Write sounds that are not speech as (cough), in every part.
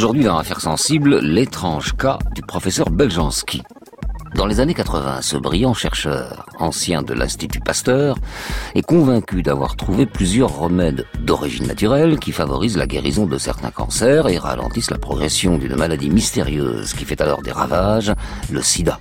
Aujourd'hui, dans Affaires sensible, l'étrange cas du professeur Beljanski. Dans les années 80, ce brillant chercheur, ancien de l'Institut Pasteur, est convaincu d'avoir trouvé plusieurs remèdes d'origine naturelle qui favorisent la guérison de certains cancers et ralentissent la progression d'une maladie mystérieuse qui fait alors des ravages, le sida.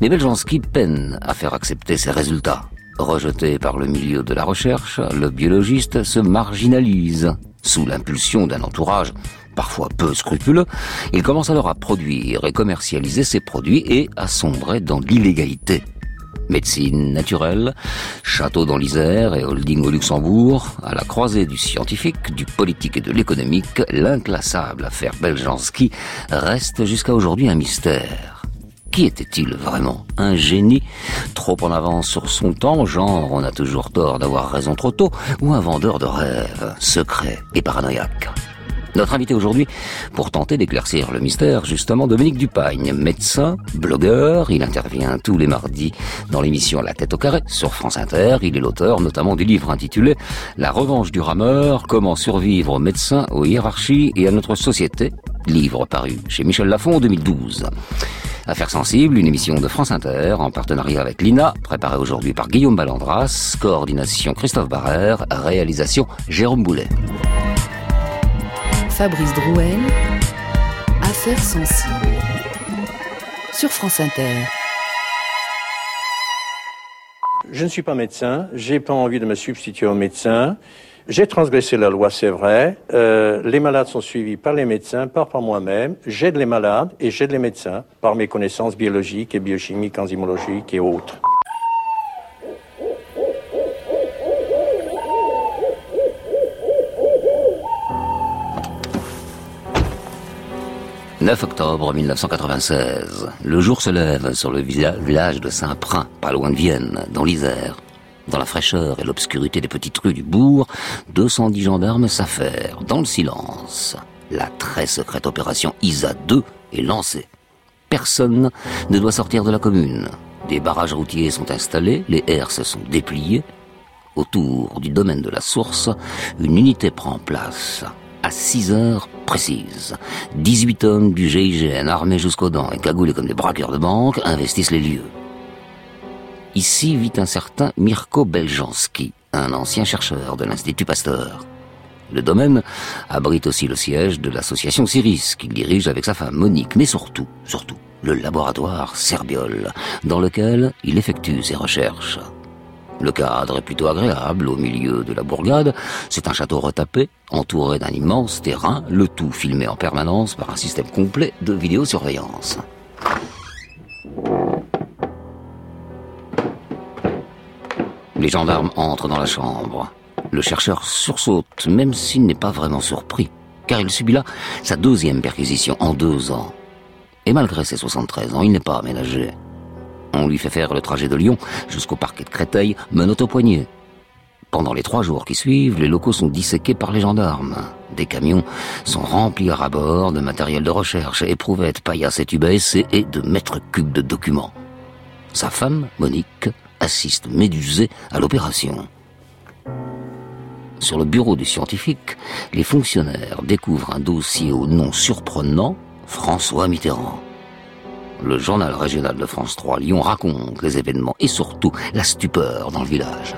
Mais Beljanski peine à faire accepter ses résultats. Rejeté par le milieu de la recherche, le biologiste se marginalise sous l'impulsion d'un entourage parfois peu scrupuleux, il commence alors à produire et commercialiser ses produits et à sombrer dans l'illégalité. Médecine naturelle, château dans l'Isère et holding au Luxembourg, à la croisée du scientifique, du politique et de l'économique, l'inclassable affaire Beljanski reste jusqu'à aujourd'hui un mystère. Qui était-il vraiment? Un génie? Trop en avance sur son temps, genre on a toujours tort d'avoir raison trop tôt, ou un vendeur de rêves, secret et paranoïaque notre invité aujourd'hui, pour tenter d'éclaircir le mystère, justement, Dominique Dupagne, médecin, blogueur, il intervient tous les mardis dans l'émission La tête au carré sur France Inter. Il est l'auteur notamment du livre intitulé La revanche du rameur, comment survivre aux médecins, aux hiérarchies et à notre société, livre paru chez Michel Lafon en 2012. Affaires sensibles, une émission de France Inter en partenariat avec l'INA, préparée aujourd'hui par Guillaume Ballandras, coordination Christophe Barrère, réalisation Jérôme Boulet. Fabrice Drouel, Affaires sensibles, sur France Inter. Je ne suis pas médecin, j'ai pas envie de me substituer aux médecins. J'ai transgressé la loi, c'est vrai. Euh, les malades sont suivis par les médecins, pas par moi-même. J'aide les malades et j'aide les médecins par mes connaissances biologiques et biochimiques, enzymologiques et autres. 9 octobre 1996. Le jour se lève sur le village de Saint-Prin, pas loin de Vienne, dans l'Isère. Dans la fraîcheur et l'obscurité des petites rues du bourg, 210 gendarmes s'affairent, dans le silence. La très secrète opération ISA 2 est lancée. Personne ne doit sortir de la commune. Des barrages routiers sont installés, les se sont dépliés. Autour du domaine de la source, une unité prend place à 6 heures précises. 18 hommes du GIGN armés jusqu'aux dents et cagoulés comme des braqueurs de banque investissent les lieux. Ici vit un certain Mirko Beljanski, un ancien chercheur de l'Institut Pasteur. Le domaine abrite aussi le siège de l'association Ciris, qu'il dirige avec sa femme Monique, mais surtout, surtout, le laboratoire Serbiol, dans lequel il effectue ses recherches. Le cadre est plutôt agréable au milieu de la bourgade. C'est un château retapé, entouré d'un immense terrain, le tout filmé en permanence par un système complet de vidéosurveillance. Les gendarmes entrent dans la chambre. Le chercheur sursaute, même s'il n'est pas vraiment surpris, car il subit là sa deuxième perquisition en deux ans. Et malgré ses 73 ans, il n'est pas aménagé. On lui fait faire le trajet de Lyon jusqu'au parquet de Créteil, menotte au poignet. Pendant les trois jours qui suivent, les locaux sont disséqués par les gendarmes. Des camions sont remplis à bord de matériel de recherche, éprouvettes, paillasses et tubes et de mètres cubes de documents. Sa femme, Monique, assiste médusée à l'opération. Sur le bureau du scientifique, les fonctionnaires découvrent un dossier au nom surprenant François Mitterrand. Le journal régional de France 3 Lyon raconte les événements et surtout la stupeur dans le village.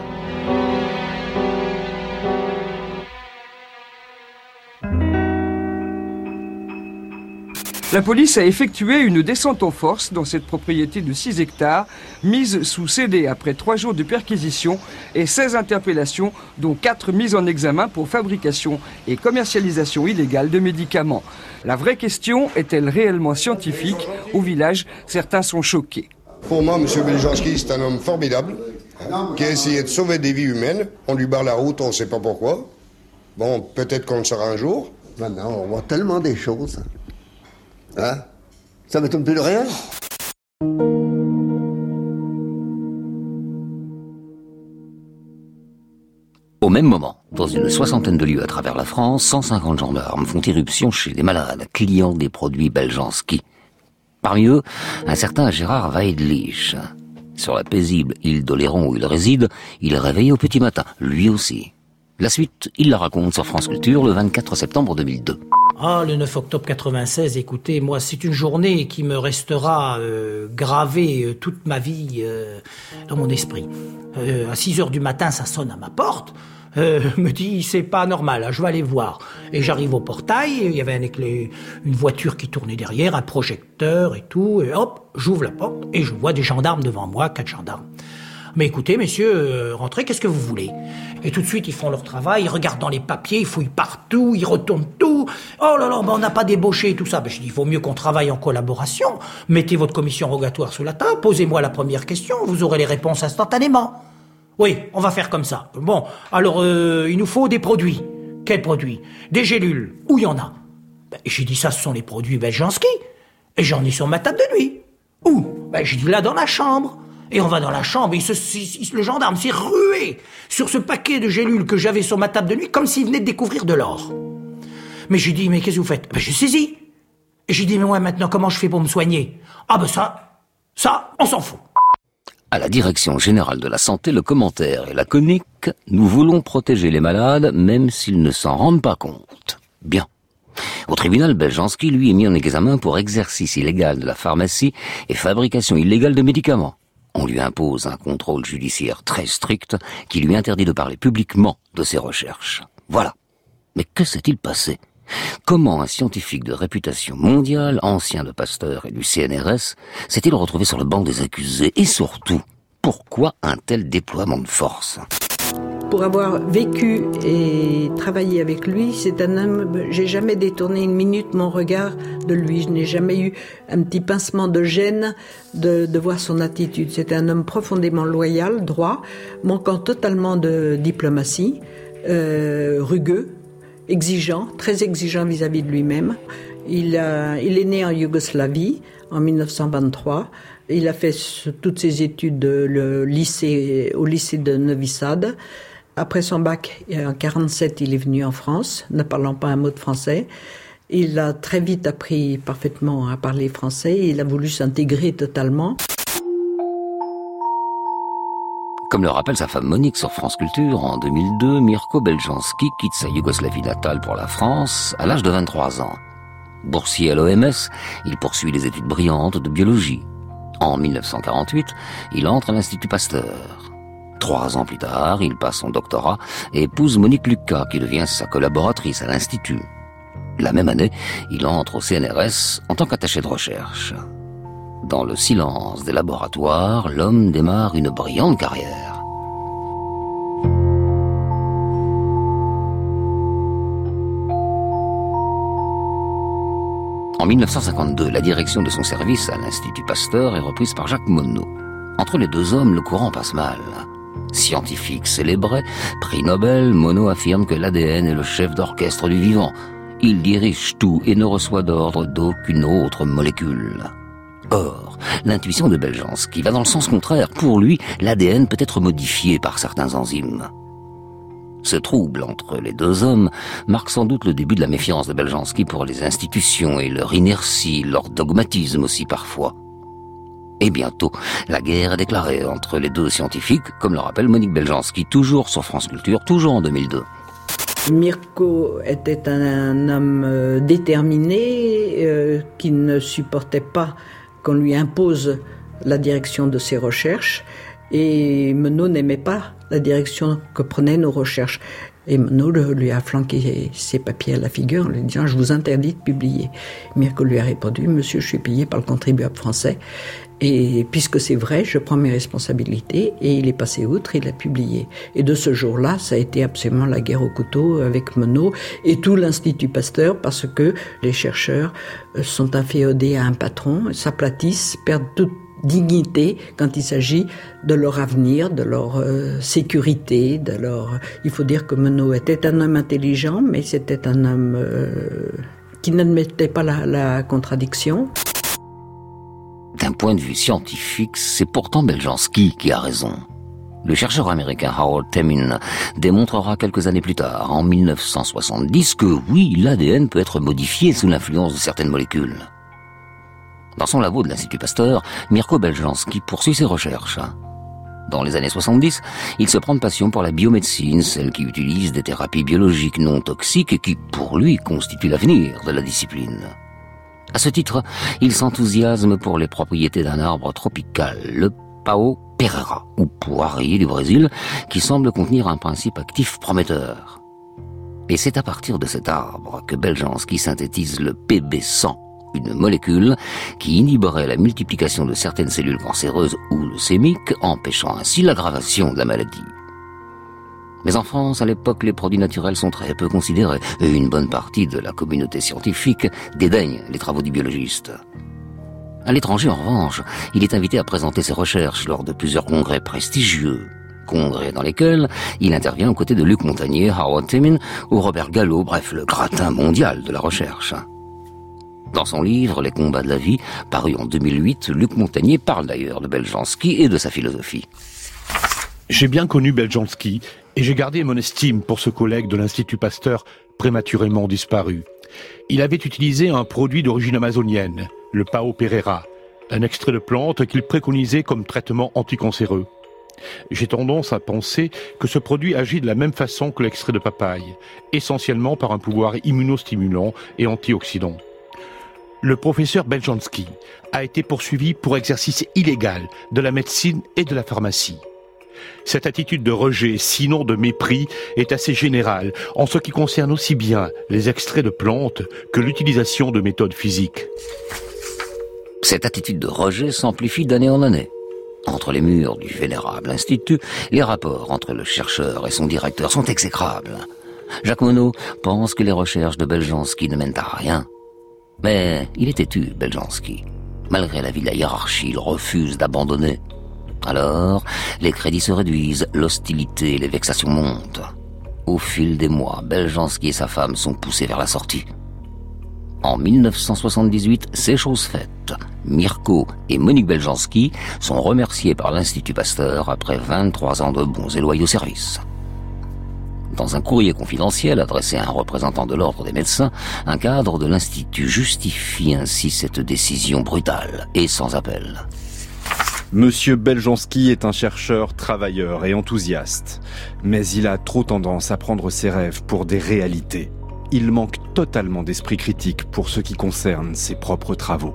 La police a effectué une descente en force dans cette propriété de 6 hectares, mise sous CD après 3 jours de perquisition et 16 interpellations, dont 4 mises en examen pour fabrication et commercialisation illégale de médicaments. La vraie question est-elle réellement scientifique Au village, certains sont choqués. Pour moi, M. Beljanski, c'est un homme formidable qui a essayé de sauver des vies humaines. On lui barre la route, on ne sait pas pourquoi. Bon, peut-être qu'on le saura un jour. Maintenant, on voit tellement des choses. Hein? Ça m'étonne plus de rien? Au même moment, dans une soixantaine de lieux à travers la France, 150 gendarmes font irruption chez les malades, clients des produits Beljanski. Parmi eux, un certain Gérard Weidlich. Sur la paisible île d'Oléron où il réside, il est réveillé au petit matin, lui aussi. La suite, il la raconte sur France Culture le 24 septembre 2002. Ah, le 9 octobre 96, écoutez, moi, c'est une journée qui me restera euh, gravée euh, toute ma vie euh, dans mon esprit. Euh, à 6 heures du matin, ça sonne à ma porte. Euh, (laughs) me dit, c'est pas normal, hein, je vais aller voir. Et j'arrive au portail, il y avait un éclair- une voiture qui tournait derrière, un projecteur et tout, et hop, j'ouvre la porte et je vois des gendarmes devant moi, quatre gendarmes. Mais écoutez, messieurs, euh, rentrez, qu'est-ce que vous voulez? Et tout de suite, ils font leur travail, ils regardent dans les papiers, ils fouillent partout, ils retournent tout. Oh là là, ben on n'a pas débauché et tout ça. Ben, je dis, il vaut mieux qu'on travaille en collaboration. Mettez votre commission rogatoire sous la table, posez-moi la première question, vous aurez les réponses instantanément. Oui, on va faire comme ça. Bon, alors, euh, il nous faut des produits. Quels produits? Des gélules. Où il y en a? Ben, J'ai dit, ça, ce sont les produits Beljanski. Et j'en ai sur ma table de nuit. Où? Ben, j'ai dit, là, dans la chambre. Et on va dans la chambre, et le gendarme s'est rué sur ce paquet de gélules que j'avais sur ma table de nuit, comme s'il venait de découvrir de l'or. Mais j'ai dit, mais qu'est-ce que vous faites? Ben, j'ai saisi. Et j'ai dit, mais ouais, maintenant, comment je fais pour me soigner? Ah ben ça, ça, on s'en fout. À la direction générale de la santé, le commentaire est laconique. Nous voulons protéger les malades, même s'ils ne s'en rendent pas compte. Bien. Au tribunal, Beljanski, lui, est mis en examen pour exercice illégal de la pharmacie et fabrication illégale de médicaments. On lui impose un contrôle judiciaire très strict qui lui interdit de parler publiquement de ses recherches. Voilà. Mais que s'est-il passé? Comment un scientifique de réputation mondiale, ancien de Pasteur et du CNRS, s'est-il retrouvé sur le banc des accusés? Et surtout, pourquoi un tel déploiement de force? Pour avoir vécu et travaillé avec lui, c'est un homme, j'ai jamais détourné une minute mon regard de lui. Je n'ai jamais eu un petit pincement de gêne de, de voir son attitude. C'était un homme profondément loyal, droit, manquant totalement de diplomatie, euh, rugueux, exigeant, très exigeant vis-à-vis de lui-même. Il, il est né en Yougoslavie en 1923. Il a fait toutes ses études de- le lycée, au lycée de Novi Sad. Après son bac, en 47, il est venu en France, ne parlant pas un mot de français. Il a très vite appris parfaitement à parler français. Il a voulu s'intégrer totalement. Comme le rappelle sa femme Monique sur France Culture, en 2002, Mirko Beljanski quitte sa Yougoslavie natale pour la France à l'âge de 23 ans. Boursier à l'OMS, il poursuit les études brillantes de biologie. En 1948, il entre à l'Institut Pasteur. Trois ans plus tard, il passe son doctorat et épouse Monique Lucas, qui devient sa collaboratrice à l'Institut. La même année, il entre au CNRS en tant qu'attaché de recherche. Dans le silence des laboratoires, l'homme démarre une brillante carrière. En 1952, la direction de son service à l'Institut Pasteur est reprise par Jacques Monod. Entre les deux hommes, le courant passe mal. Scientifique célébré, prix Nobel, Monod affirme que l'ADN est le chef d'orchestre du vivant. Il dirige tout et ne reçoit d'ordre d'aucune autre molécule. Or, l'intuition de Beljanski va dans le sens contraire. Pour lui, l'ADN peut être modifié par certains enzymes. Ce trouble entre les deux hommes marque sans doute le début de la méfiance de Beljanski pour les institutions et leur inertie, leur dogmatisme aussi parfois. Et bientôt, la guerre est déclarée entre les deux scientifiques, comme le rappelle Monique Beljanski, toujours sur France Culture, toujours en 2002. Mirko était un, homme euh, déterminé euh, qui ne supportait pas qu'on lui impose la direction de ses recherches et Menot n'aimait pas la direction que prenaient nos recherches. Et Menot lui a flanqué ses papiers à la figure en lui disant Je vous interdis de publier. Mirko lui a répondu Monsieur, je suis payé par le contribuable français et puisque c'est vrai, je prends mes responsabilités et il est passé outre, il a publié. Et de ce jour-là, ça a été absolument la guerre au couteau avec Monod et tout l'Institut Pasteur parce que les chercheurs euh, sont inféodés à un patron, s'aplatissent, perdent toute dignité quand il s'agit de leur avenir, de leur euh, sécurité, de leur... Il faut dire que Monod était un homme intelligent, mais c'était un homme euh, qui n'admettait pas la, la contradiction. D'un point de vue scientifique, c'est pourtant Beljanski qui a raison. Le chercheur américain Howard Temin démontrera quelques années plus tard, en 1970, que oui, l'ADN peut être modifié sous l'influence de certaines molécules. Dans son labo de l'Institut Pasteur, Mirko Beljanski poursuit ses recherches. Dans les années 70, il se prend de passion pour la biomédecine, celle qui utilise des thérapies biologiques non toxiques et qui, pour lui, constitue l'avenir de la discipline. À ce titre, il s'enthousiasme pour les propriétés d'un arbre tropical, le Pao Pereira, ou poirier du Brésil, qui semble contenir un principe actif prometteur. Et c'est à partir de cet arbre que Beljanski synthétise le PB100, une molécule qui inhiberait la multiplication de certaines cellules cancéreuses ou leucémiques, empêchant ainsi l'aggravation de la maladie. Mais en France, à l'époque, les produits naturels sont très peu considérés, et une bonne partie de la communauté scientifique dédaigne les travaux du biologiste. À l'étranger, en revanche, il est invité à présenter ses recherches lors de plusieurs congrès prestigieux, congrès dans lesquels il intervient aux côtés de Luc Montagnier, Howard Timin ou Robert Gallo, bref, le gratin mondial de la recherche. Dans son livre Les combats de la vie, paru en 2008, Luc Montagnier parle d'ailleurs de Beljanski et de sa philosophie. J'ai bien connu Beljanski et j'ai gardé mon estime pour ce collègue de l'Institut Pasteur prématurément disparu. Il avait utilisé un produit d'origine amazonienne, le Pao Pereira, un extrait de plante qu'il préconisait comme traitement anticancéreux. J'ai tendance à penser que ce produit agit de la même façon que l'extrait de papaye, essentiellement par un pouvoir immunostimulant et antioxydant. Le professeur Beljanski a été poursuivi pour exercice illégal de la médecine et de la pharmacie. Cette attitude de rejet, sinon de mépris, est assez générale en ce qui concerne aussi bien les extraits de plantes que l'utilisation de méthodes physiques. Cette attitude de rejet s'amplifie d'année en année. Entre les murs du vénérable institut, les rapports entre le chercheur et son directeur sont exécrables. Jacques Monod pense que les recherches de Beljanski ne mènent à rien. Mais il est têtu, Beljanski. Malgré l'avis de la hiérarchie, il refuse d'abandonner. Alors, les crédits se réduisent, l'hostilité et les vexations montent. Au fil des mois, Beljanski et sa femme sont poussés vers la sortie. En 1978, c'est chose faite. Mirko et Monique Beljanski sont remerciés par l'Institut Pasteur après 23 ans de bons et loyaux services. Dans un courrier confidentiel adressé à un représentant de l'ordre des médecins, un cadre de l'Institut justifie ainsi cette décision brutale et sans appel. Monsieur Beljanski est un chercheur travailleur et enthousiaste, mais il a trop tendance à prendre ses rêves pour des réalités il manque totalement d'esprit critique pour ce qui concerne ses propres travaux.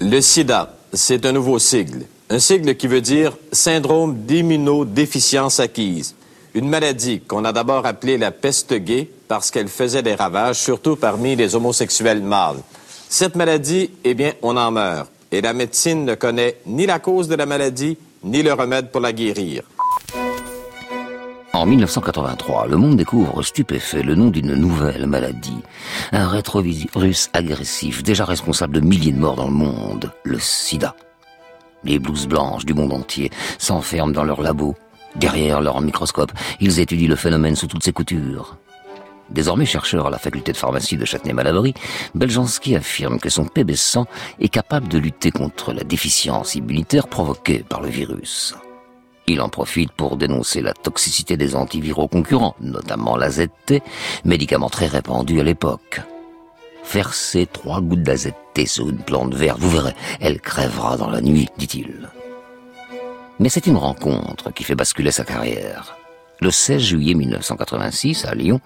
Le sida, c'est un nouveau sigle. Un sigle qui veut dire syndrome d'immunodéficience acquise. Une maladie qu'on a d'abord appelée la peste gay parce qu'elle faisait des ravages, surtout parmi les homosexuels mâles. Cette maladie, eh bien, on en meurt. Et la médecine ne connaît ni la cause de la maladie, ni le remède pour la guérir. En 1983, le monde découvre stupéfait le nom d'une nouvelle maladie. Un rétrovirus agressif, déjà responsable de milliers de morts dans le monde, le sida. Les blouses blanches du monde entier s'enferment dans leur labo. Derrière leur microscope, ils étudient le phénomène sous toutes ses coutures. Désormais chercheur à la faculté de pharmacie de Châtenay-Malabry, Beljanski affirme que son PB100 est capable de lutter contre la déficience immunitaire provoquée par le virus. Il en profite pour dénoncer la toxicité des antiviraux concurrents, notamment l'AZT, médicament très répandu à l'époque. Versez trois gouttes d'AZT sur une plante verte, vous verrez, elle crèvera dans la nuit, dit-il. Mais c'est une rencontre qui fait basculer sa carrière. Le 16 juillet 1986, à Lyon,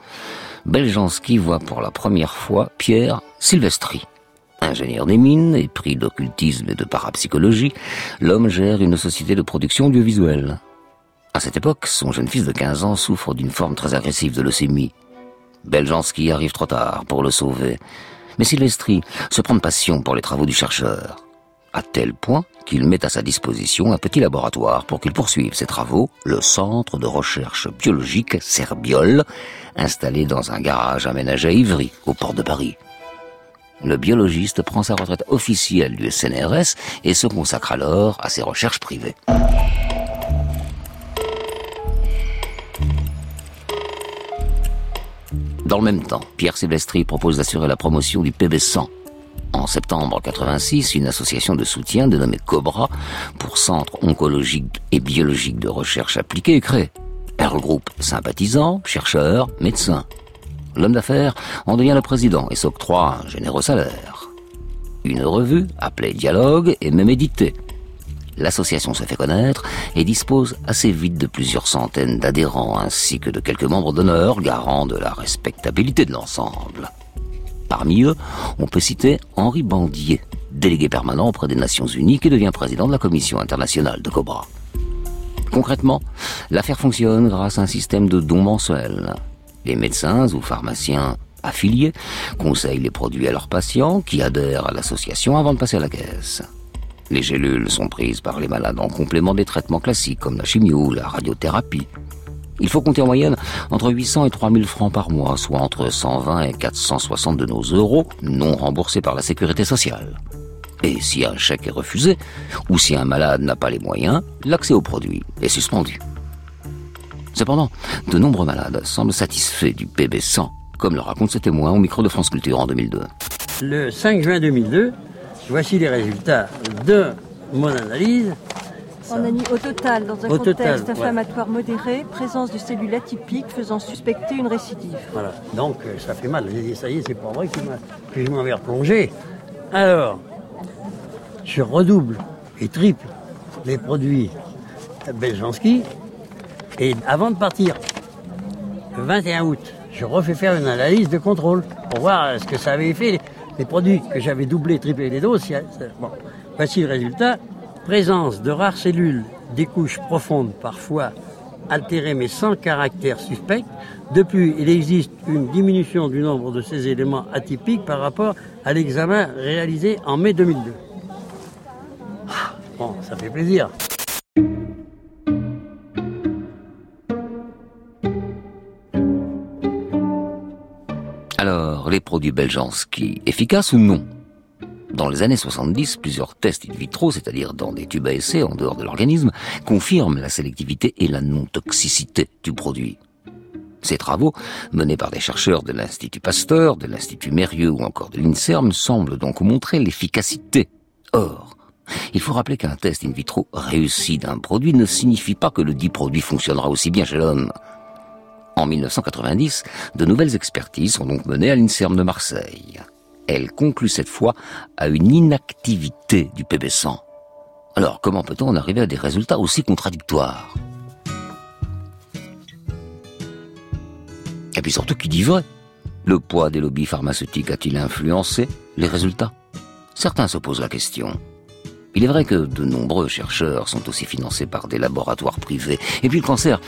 Beljanski voit pour la première fois Pierre Silvestri. Ingénieur des mines et d'occultisme et de parapsychologie, l'homme gère une société de production audiovisuelle. À cette époque, son jeune fils de 15 ans souffre d'une forme très agressive de leucémie. Beljanski arrive trop tard pour le sauver. Mais Silvestri se prend de passion pour les travaux du chercheur. À tel point qu'il met à sa disposition un petit laboratoire pour qu'il poursuive ses travaux, le Centre de recherche biologique Serbiol, installé dans un garage aménagé à Ivry, au port de Paris le biologiste prend sa retraite officielle du SNRS et se consacre alors à ses recherches privées. Dans le même temps, Pierre Silvestri propose d'assurer la promotion du PB100. En septembre 86, une association de soutien dénommée Cobra pour Centre oncologique et biologique de recherche appliquée est créée. Elle regroupe sympathisants, chercheurs, médecins. L'homme d'affaires en devient le président et s'octroie un généreux salaire. Une revue, appelée Dialogue, est même éditée. l'association se fait connaître et dispose assez vite de plusieurs centaines d'adhérents ainsi que de quelques membres d'honneur garants de la respectabilité de l'ensemble. Parmi eux, on peut citer Henri Bandier, délégué permanent auprès des Nations Unies qui devient président de la Commission internationale de Cobra. Concrètement, l'affaire fonctionne grâce à un système de dons mensuels. Les médecins ou pharmaciens affiliés conseillent les produits à leurs patients qui adhèrent à l'association avant de passer à la caisse. Les gélules sont prises par les malades en complément des traitements classiques comme la chimio ou la radiothérapie. Il faut compter en moyenne entre 800 et 3000 francs par mois, soit entre 120 et 460 de nos euros non remboursés par la sécurité sociale. Et si un chèque est refusé, ou si un malade n'a pas les moyens, l'accès aux produits est suspendu. Cependant, de nombreux malades semblent satisfaits du PB100, comme le raconte ce témoin au micro de France Culture en 2002. Le 5 juin 2002, voici les résultats de mon analyse. On a mis au total, dans un Au contexte total, ouais. inflammatoire modéré, présence de cellules atypiques faisant suspecter une récidive. Voilà. Donc euh, ça fait mal. J'ai dit, ça y est, c'est pas vrai que, je m'en vais replonger. Alors, je redouble et triple les produits Beljanski. Et avant de partir, le 21 août, je refais faire une analyse de contrôle pour voir ce que ça avait fait. Les, produits que j'avais doublé, triplé les doses. Bon, voici le résultat. Présence de rares cellules des couches profondes, parfois altérées mais sans caractère suspect. De plus, il existe une diminution du nombre de ces éléments atypiques par rapport à l'examen réalisé en mai 2002. Ah, Bon, ça fait plaisir. Alors, les produits Beljanski, efficaces ou non? Dans les années 70, plusieurs tests in vitro, c'est-à-dire dans des tubes à essai en dehors de l'organisme, confirment la sélectivité et la non-toxicité du produit. Ces travaux, menés par des chercheurs de l'Institut Pasteur, de l'Institut Mérieux ou encore de l'INSERM, semblent donc montrer l'efficacité. Or, il faut rappeler qu'un test in vitro réussi d'un produit ne signifie pas que le dit produit fonctionnera aussi bien chez l'homme. En 1990, de nouvelles expertises sont donc menées à l'INSERM de Marseille. Elles concluent cette fois à une inactivité du PB100. Alors, comment peut-on en arriver à des résultats aussi contradictoires? Et puis surtout, qui dit vrai? Le poids des lobbies pharmaceutiques a-t-il influencé les résultats? Certains se posent la question. Il est vrai que de nombreux chercheurs sont aussi financés par des laboratoires privés. Et puis le cancer,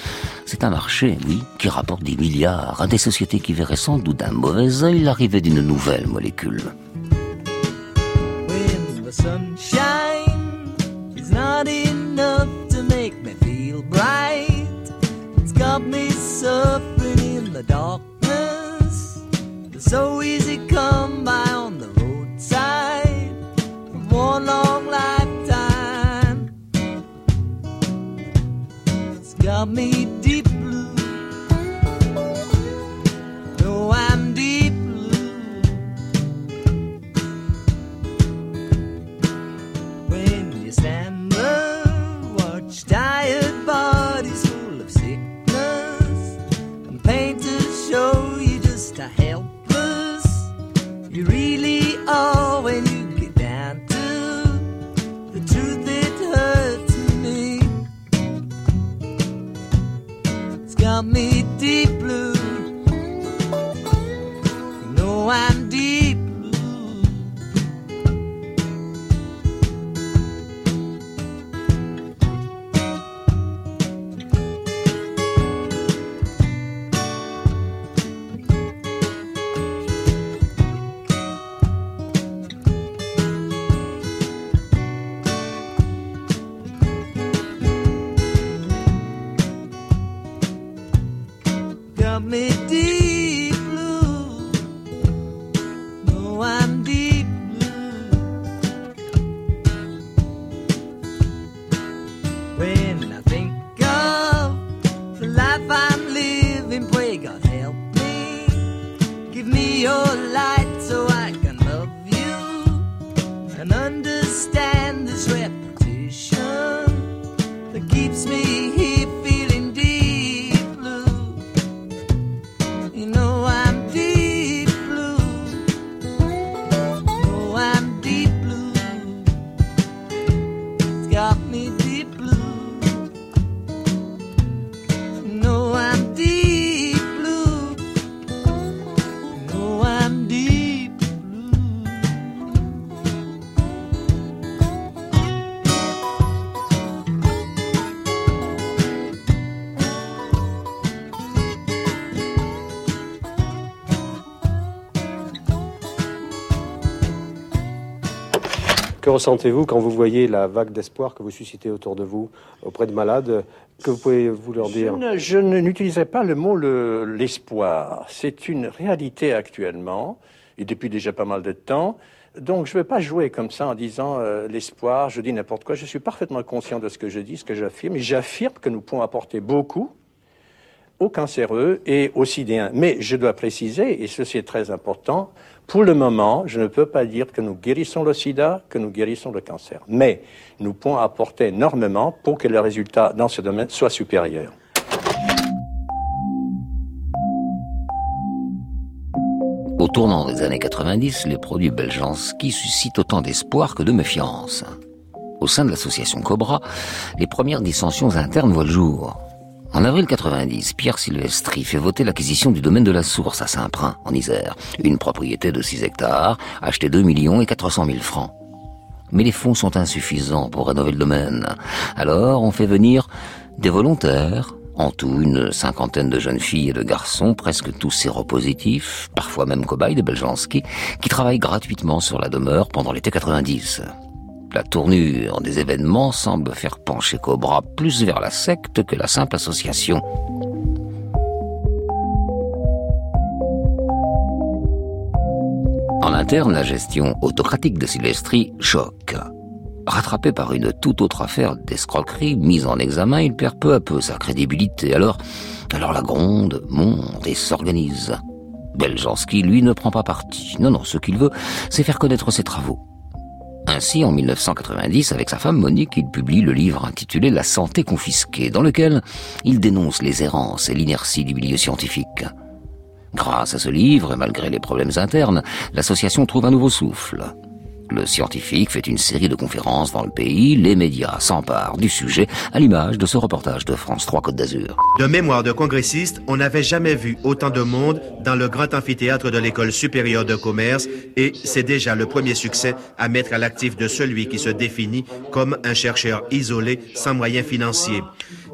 c'est un marché, oui, qui rapporte des milliards à des sociétés qui verraient sans doute d'un mauvais œil l'arrivée d'une nouvelle molécule. Got me deep Got me deep blue. Ressentez-vous quand vous voyez la vague d'espoir que vous suscitez autour de vous auprès de malades Que vous pouvez vous leur dire? Je n'utiliserai pas le mot l'espoir. C'est une réalité actuellement, et depuis déjà pas mal de temps. Donc je ne vais pas jouer comme ça en disant euh, l'espoir, je dis n'importe quoi. Je suis parfaitement conscient de ce que je dis, ce que j'affirme, j'affirme que nous pouvons apporter beaucoup aux cancéreux et aux sidéens. Mais je dois préciser, et ceci est très important, pour le moment, je ne peux pas dire que nous guérissons le sida, que nous guérissons le cancer. Mais nous pouvons apporter énormément pour que les résultats dans ce domaine soient supérieurs. Au tournant des années 90, les produits Beljanski suscitent autant d'espoir que de méfiance. Au sein de l'association Cobra, les premières dissensions internes voient le jour. En avril 90, Pierre Silvestri fait voter l'acquisition du domaine de la Source à Saint-Prin, en Isère. Une propriété de 6 hectares, achetée 2 millions et 400 000 francs. Mais les fonds sont insuffisants pour rénover le domaine. Alors, on fait venir des volontaires, en tout une cinquantaine de jeunes filles et de garçons, presque tous séropositifs, parfois même cobayes de Beljanski, qui travaillent gratuitement sur la demeure pendant l'été 90 la tournure des événements semble faire pencher Cobra plus vers la secte que la simple association. En interne, la gestion autocratique de Silvestri choque. Rattrapé par une toute autre affaire d'escroquerie mise en examen, il perd peu à peu sa crédibilité. Alors, la gronde monte et s'organise. Beljanski, lui, ne prend pas parti. Non, non, ce qu'il veut, c'est faire connaître ses travaux. Ainsi, en 1990, avec sa femme Monique, il publie le livre intitulé La santé confisquée, dans lequel il dénonce les errances et l'inertie du milieu scientifique. Grâce à ce livre, et malgré les problèmes internes, l'association trouve un nouveau souffle. Le scientifique fait une série de conférences dans le pays, les médias s'emparent du sujet, à l'image de ce reportage de France 3 Côte d'Azur. De mémoire de congressiste, on n'avait jamais vu autant de monde dans le grand amphithéâtre de l'école supérieure de commerce et c'est déjà le premier succès à mettre à l'actif de celui qui se définit comme un chercheur isolé sans moyens financiers.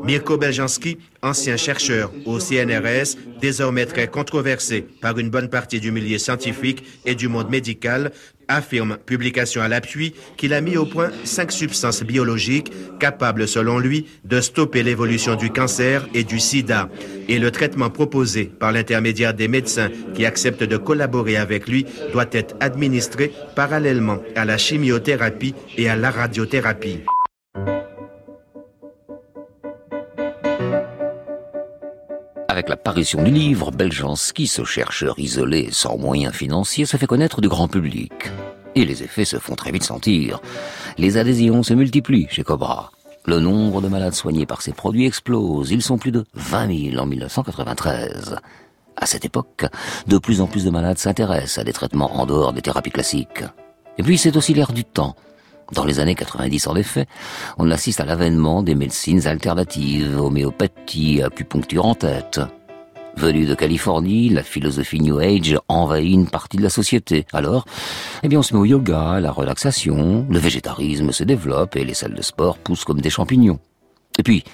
Mirko Beljanski, ancien chercheur au CNRS, désormais très controversé par une bonne partie du milieu scientifique et du monde médical, affirme, publication à l'appui, qu'il a mis au point cinq substances biologiques capables, selon lui, de stopper l'évolution du cancer et du sida. Et le traitement proposé par l'intermédiaire des médecins qui acceptent de collaborer avec lui doit être administré parallèlement à la chimiothérapie et à la radiothérapie. Avec l'apparition du livre, Beljanski, ce chercheur isolé sans moyens financiers, se fait connaître du grand public. Et les effets se font très vite sentir. Les adhésions se multiplient chez Cobra. Le nombre de malades soignés par ces produits explose. Ils sont plus de 20 000 en 1993. À cette époque, de plus en plus de malades s'intéressent à des traitements en dehors des thérapies classiques. Et puis c'est aussi l'air du temps. Dans les années 90, en effet, on assiste à l'avènement des médecines alternatives, homéopathie, acupuncture en tête. Venue de Californie, la philosophie New Age envahit une partie de la société. Alors, eh bien, on se met au yoga, la relaxation, le végétarisme se développe et les salles de sport poussent comme des champignons. Et puis,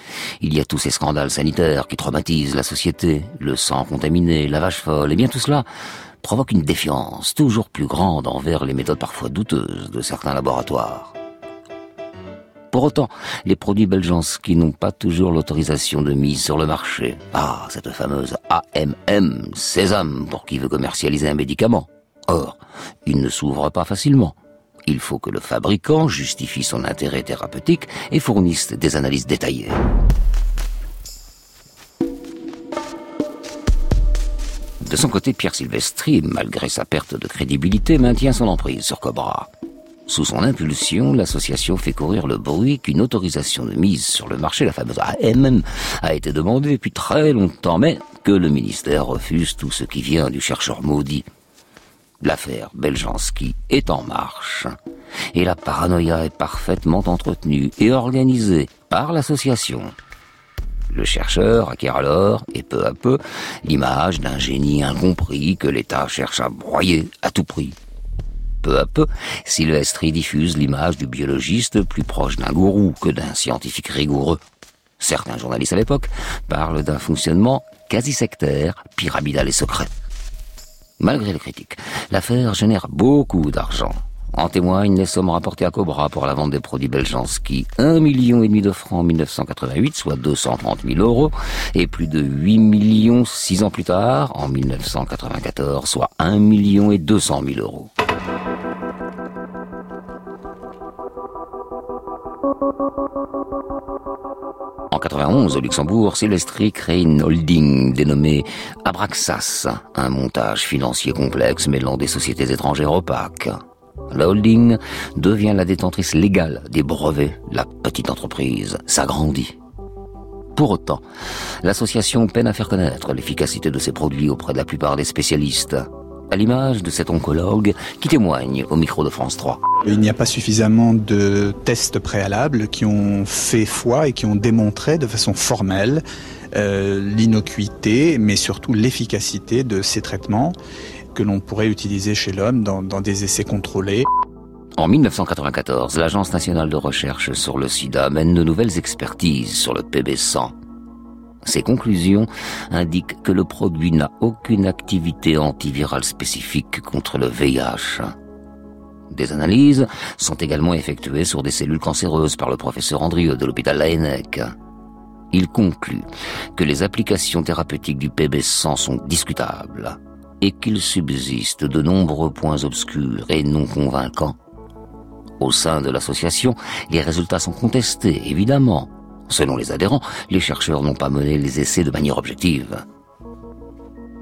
il y a tous ces scandales sanitaires qui traumatisent la société, le sang contaminé, la vache folle, et bien tout cela provoque une défiance toujours plus grande envers les méthodes parfois douteuses de certains laboratoires. Pour autant, les produits Beljanski n'ont pas toujours l'autorisation de mise sur le marché. Ah, cette fameuse AMM, sésame, pour qui veut commercialiser un médicament. Or, il ne s'ouvre pas facilement. Il faut que le fabricant justifie son intérêt thérapeutique et fournisse des analyses détaillées. De son côté, Pierre Silvestri, malgré sa perte de crédibilité, maintient son emprise sur Cobra. Sous son impulsion, l'association fait courir le bruit qu'une autorisation de mise sur le marché, la fameuse AMM, a été demandée depuis très longtemps, mais que le ministère refuse tout ce qui vient du chercheur maudit. L'affaire Beljanski est en marche. Et la paranoïa est parfaitement entretenue et organisée par l'association. Le chercheur acquiert alors, et peu à peu, l'image d'un génie incompris que l'État cherche à broyer à tout prix. Peu à peu, Sylvestri diffuse l'image du biologiste plus proche d'un gourou que d'un scientifique rigoureux. Certains journalistes à l'époque parlent d'un fonctionnement quasi sectaire, pyramidal et secret. Malgré les critiques, l'affaire génère beaucoup d'argent. En témoignent les sommes rapportées à Cobra pour la vente des produits Beljanski. Un million et demi de francs en 1988, soit 230 000 euros, et plus de 8 millions six ans plus tard, en 1994, soit 1 million et 200 000 euros. En 91, au Luxembourg, Silvestri crée une holding dénommée Abraxas, un montage financier complexe mêlant des sociétés étrangères opaques. La holding devient la détentrice légale des brevets. La petite entreprise s'agrandit. Pour autant, l'association peine à faire connaître l'efficacité de ses produits auprès de la plupart des spécialistes à l'image de cet oncologue qui témoigne au micro de France 3. Il n'y a pas suffisamment de tests préalables qui ont fait foi et qui ont démontré de façon formelle euh, l'innocuité, mais surtout l'efficacité de ces traitements que l'on pourrait utiliser chez l'homme dans, des essais contrôlés. En 1994, l'Agence nationale de recherche sur le sida mène de nouvelles expertises sur le PB100. Ces conclusions indiquent que le produit n'a aucune activité antivirale spécifique contre le VIH. Des analyses sont également effectuées sur des cellules cancéreuses par le professeur Andrieux de l'hôpital Laennec. Il conclut que les applications thérapeutiques du PB100 sont discutables et qu'il subsiste de nombreux points obscurs et non convaincants. Au sein de l'association, les résultats sont contestés, évidemment, Selon les adhérents, les chercheurs n'ont pas mené les essais de manière objective.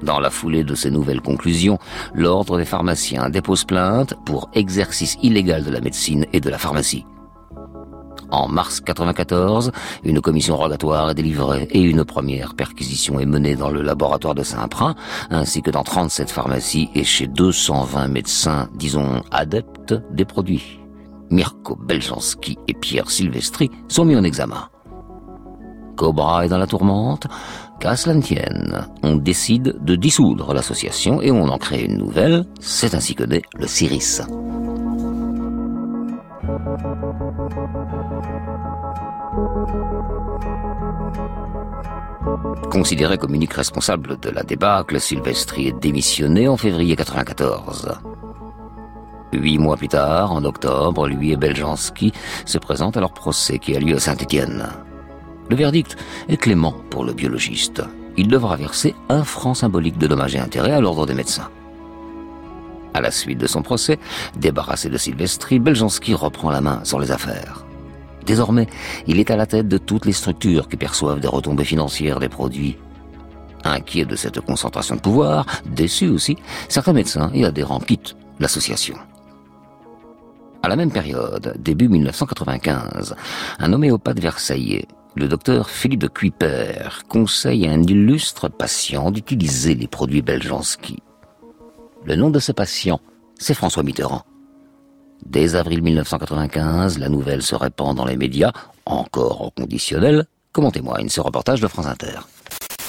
Dans la foulée de ces nouvelles conclusions, l'Ordre des pharmaciens dépose plainte pour exercice illégal de la médecine et de la pharmacie. En mars 94, une commission rogatoire est délivrée et une première perquisition est menée dans le laboratoire de Saint-Prin, ainsi que dans 37 pharmacies et chez 220 médecins, disons, adeptes des produits. Mirko Beljanski et Pierre Silvestri sont mis en examen. Cobra est dans la tourmente, qu'à tienne, on décide de dissoudre l'association et on en crée une nouvelle, c'est ainsi que naît le CIRIS. Considéré comme unique responsable de la débâcle, Silvestri est démissionné en février 94. Huit mois plus tard, en octobre, lui et Beljanski se présentent à leur procès qui a lieu à Saint-Étienne. Le verdict est clément pour le biologiste. Il devra verser un franc symbolique de dommages et intérêts à l'ordre des médecins. À la suite de son procès, débarrassé de Silvestri, Beljanski reprend la main sur les affaires. Désormais, il est à la tête de toutes les structures qui perçoivent des retombées financières des produits. Inquiet de cette concentration de pouvoir, déçu aussi, certains médecins et adhérents quittent l'association. À la même période, début 1995, un homéopathe versaillais le docteur Philippe de Kuiper conseille à un illustre patient d'utiliser les produits Beljanski. Le nom de ce patient, c'est François Mitterrand. Dès avril 1995, la nouvelle se répand dans les médias, encore au conditionnel, comme en témoigne ce reportage de France Inter.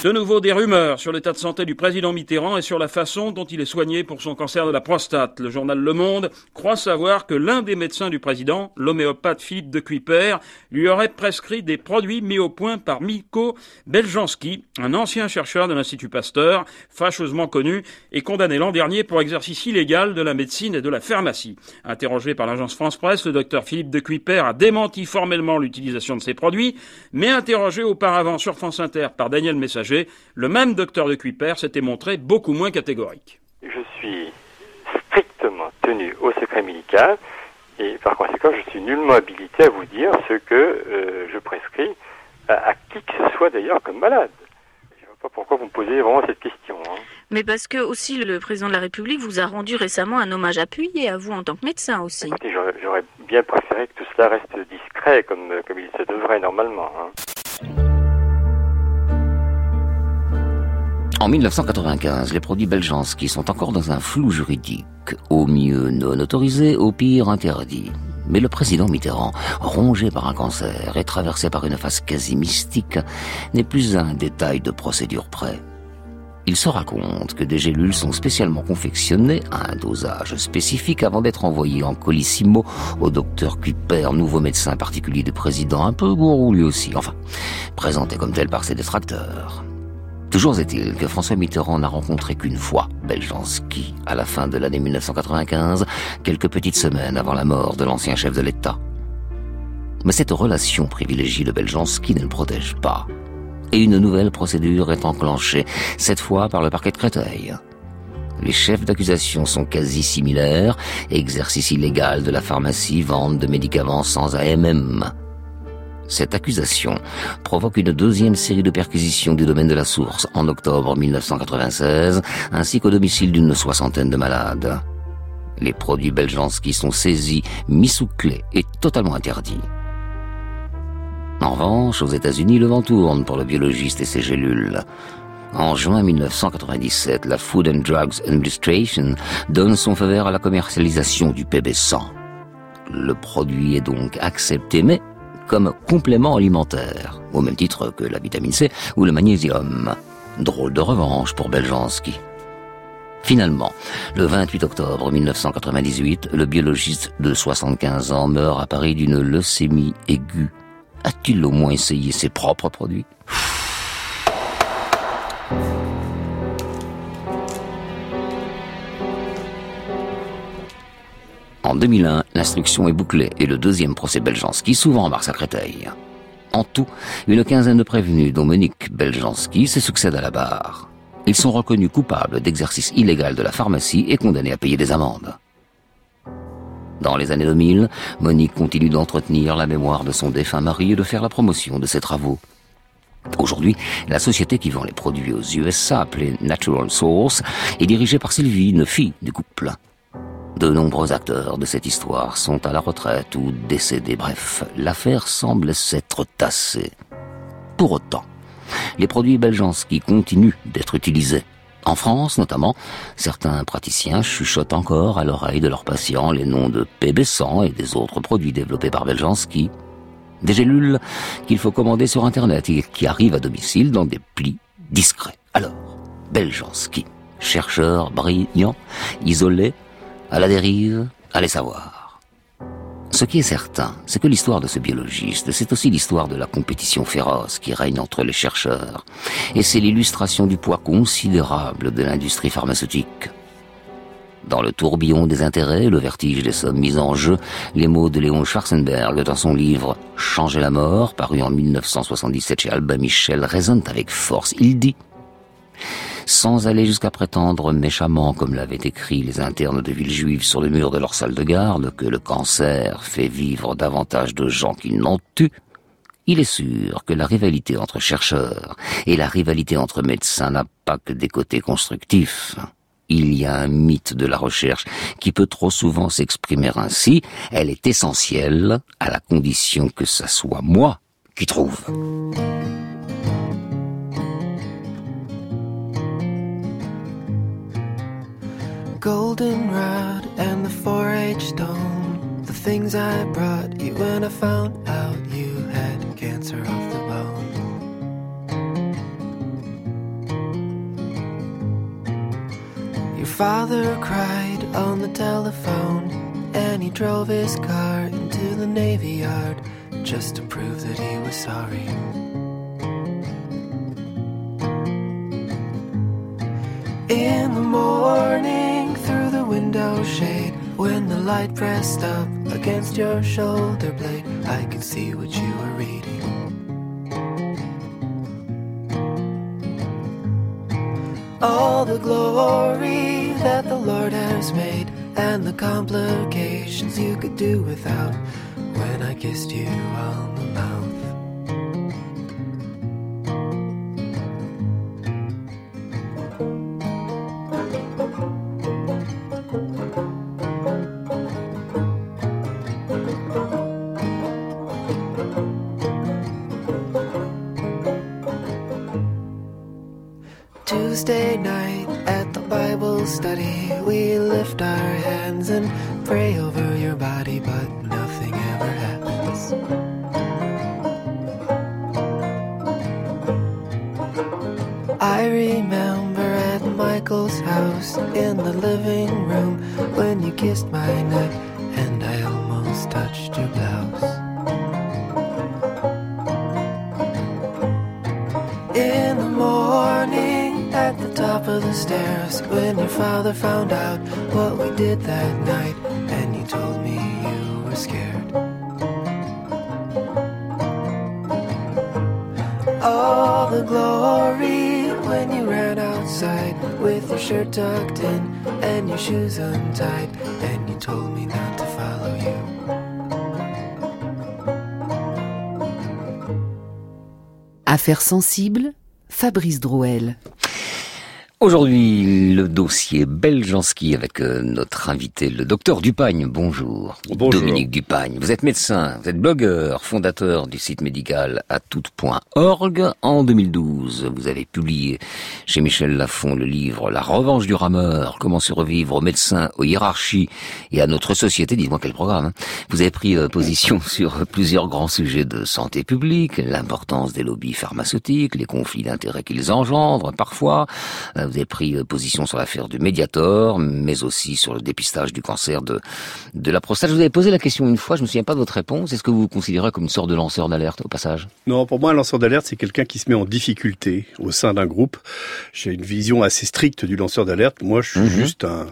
De nouveau des rumeurs sur l'état de santé du président Mitterrand et sur la façon dont il est soigné pour son cancer de la prostate. Le journal Le Monde croit savoir que l'un des médecins du président, l'homéopathe Philippe de Kuiper, lui aurait prescrit des produits mis au point par Miko Beljanski, un ancien chercheur de l'Institut Pasteur, fâcheusement connu et condamné l'an dernier pour exercice illégal de la médecine et de la pharmacie. Interrogé par l'agence France Presse, le docteur Philippe de Kuiper a démenti formellement l'utilisation de ces produits, mais interrogé auparavant sur France Inter par Daniel Messager, le même docteur de Kuiper s'était montré beaucoup moins catégorique. Je suis strictement tenu au secret médical et par conséquent je suis nullement habilité à vous dire ce que euh, je prescris à, qui que ce soit d'ailleurs comme malade. Je ne vois pas pourquoi vous me posez vraiment cette question. Hein. Mais parce que aussi le président de la République vous a rendu récemment un hommage appuyé à vous en tant que médecin aussi. Écoutez, j'aurais bien préféré que tout cela reste discret comme, comme il se devrait normalement. Hein. En 1995, les produits Beljanski sont encore dans un flou juridique, au mieux non autorisé, au pire interdit. Mais le président Mitterrand, rongé par un cancer et traversé par une phase quasi mystique, n'est plus un détail de procédure près. Il se raconte que des gélules sont spécialement confectionnées à un dosage spécifique avant d'être envoyées en colissimo au docteur Kuiper, nouveau médecin particulier du président, un peu gourou lui aussi, enfin, présenté comme tel par ses détracteurs. Toujours est-il que François Mitterrand n'a rencontré qu'une fois Beljanski, à la fin de l'année 1995, quelques petites semaines avant la mort de l'ancien chef de l'État. Mais cette relation privilégie de Beljanski ne le protège pas. Et une nouvelle procédure est enclenchée, cette fois par le parquet de Créteil. Les chefs d'accusation sont quasi similaires, exercice illégal de la pharmacie, vente de médicaments sans AMM. Cette accusation provoque une deuxième série de perquisitions du domaine de la source en octobre 1996, ainsi qu'au domicile d'une soixantaine de malades. Les produits Beljanski sont saisis, mis sous clé et totalement interdits. En revanche, aux États-Unis, le vent tourne pour le biologiste et ses gélules. En juin 1997, la Food and Drugs Administration donne son feu vert à la commercialisation du PB100. Le produit est donc accepté, mais comme complément alimentaire, au même titre que la vitamine C ou le magnésium. Drôle de revanche pour Beljanski. Finalement, le 28 octobre 1998, le biologiste de 75 ans meurt à Paris d'une leucémie aiguë. A-t-il au moins essayé ses propres produits? En 2001, l'instruction est bouclée et le deuxième procès Beljanski en mars à Créteil. En tout, une quinzaine de prévenus, dont Monique Beljanski, se succèdent à la barre. Ils sont reconnus coupables d'exercice illégal de la pharmacie et condamnés à payer des amendes. Dans les années 2000, Monique continue d'entretenir la mémoire de son défunt mari et de faire la promotion de ses travaux. Aujourd'hui, la société qui vend les produits aux USA, appelée Natural Source, est dirigée par Sylvie, une fille du couple. De nombreux acteurs de cette histoire sont à la retraite ou décédés. Bref, l'affaire semble s'être tassée. Pour autant, les produits Beljanski continuent d'être utilisés. En France, notamment, certains praticiens chuchotent encore à l'oreille de leurs patients les noms de PB100 et des autres produits développés par Beljanski. Des gélules qu'il faut commander sur Internet et qui arrivent à domicile dans des plis discrets. Alors, Beljanski, chercheur brillant, isolé, à la dérive, allez savoir. Ce qui est certain, c'est que l'histoire de ce biologiste, c'est aussi l'histoire de la compétition féroce qui règne entre les chercheurs. Et c'est l'illustration du poids considérable de l'industrie pharmaceutique. Dans le tourbillon des intérêts, le vertige des sommes mises en jeu, les mots de Léon Schwarzenberg dans son livre Changer la mort, paru en 1977 chez Albin Michel, résonnent avec force. Il dit sans aller jusqu'à prétendre méchamment, comme l'avaient écrit les internes de Villejuive sur le mur de leur salle de garde, que le cancer fait vivre davantage de gens qu'il n'en tue, il est sûr que la rivalité entre chercheurs et la rivalité entre médecins n'a pas que des côtés constructifs. Il y a un mythe de la recherche qui peut trop souvent s'exprimer ainsi. Elle est essentielle à la condition que ça soit moi qui trouve. Goldenrod and the 4-H stone. The things I brought you when I found out you had cancer of the bone. Your father cried on the telephone, and he drove his car into the Navy Yard just to prove that he was sorry. In the morning, window shade, when the light pressed up against your shoulder blade, I could see what you were reading. All the glory that the Lord has made, and the complications you could do without when I kissed you on the mouth. Lift our hands and pray over your body, but nothing ever happens. I remember at Michael's house in the living room when you kissed my neck and I almost touched your blouse. In the morning at the top of the stairs when your father found out what we did that night, and you told me you were scared. All the glory when you ran outside with your shirt tucked in and your shoes untied, and you told me not to follow you. Affaires sensibles, Fabrice Drouel. Aujourd'hui, le dossier Beljanski avec euh, notre invité, le docteur Dupagne. Bonjour. Bonjour. Dominique Dupagne. Vous êtes médecin, vous êtes blogueur, fondateur du site médical à. En 2012, vous avez publié chez Michel Lafon le livre La revanche du rameur, comment se revivre aux médecins, aux hiérarchies et à notre société. Dites-moi quel programme. hein. Vous avez pris euh, position (laughs) sur plusieurs grands sujets de santé publique, l'importance des lobbies pharmaceutiques, les conflits d'intérêts qu'ils engendrent parfois. Vous avez pris euh, position sur l'affaire du Mediator, mais aussi sur le dépistage du cancer de, de la prostate. Je vous avais posé la question une fois, je me souviens pas de votre réponse. Est-ce que vous vous considérez comme une sorte de lanceur d'alerte au passage? Non, pour moi, un lanceur d'alerte, c'est quelqu'un qui se met en difficulté au sein d'un groupe. J'ai une vision assez stricte du lanceur d'alerte. Moi, je suis juste un,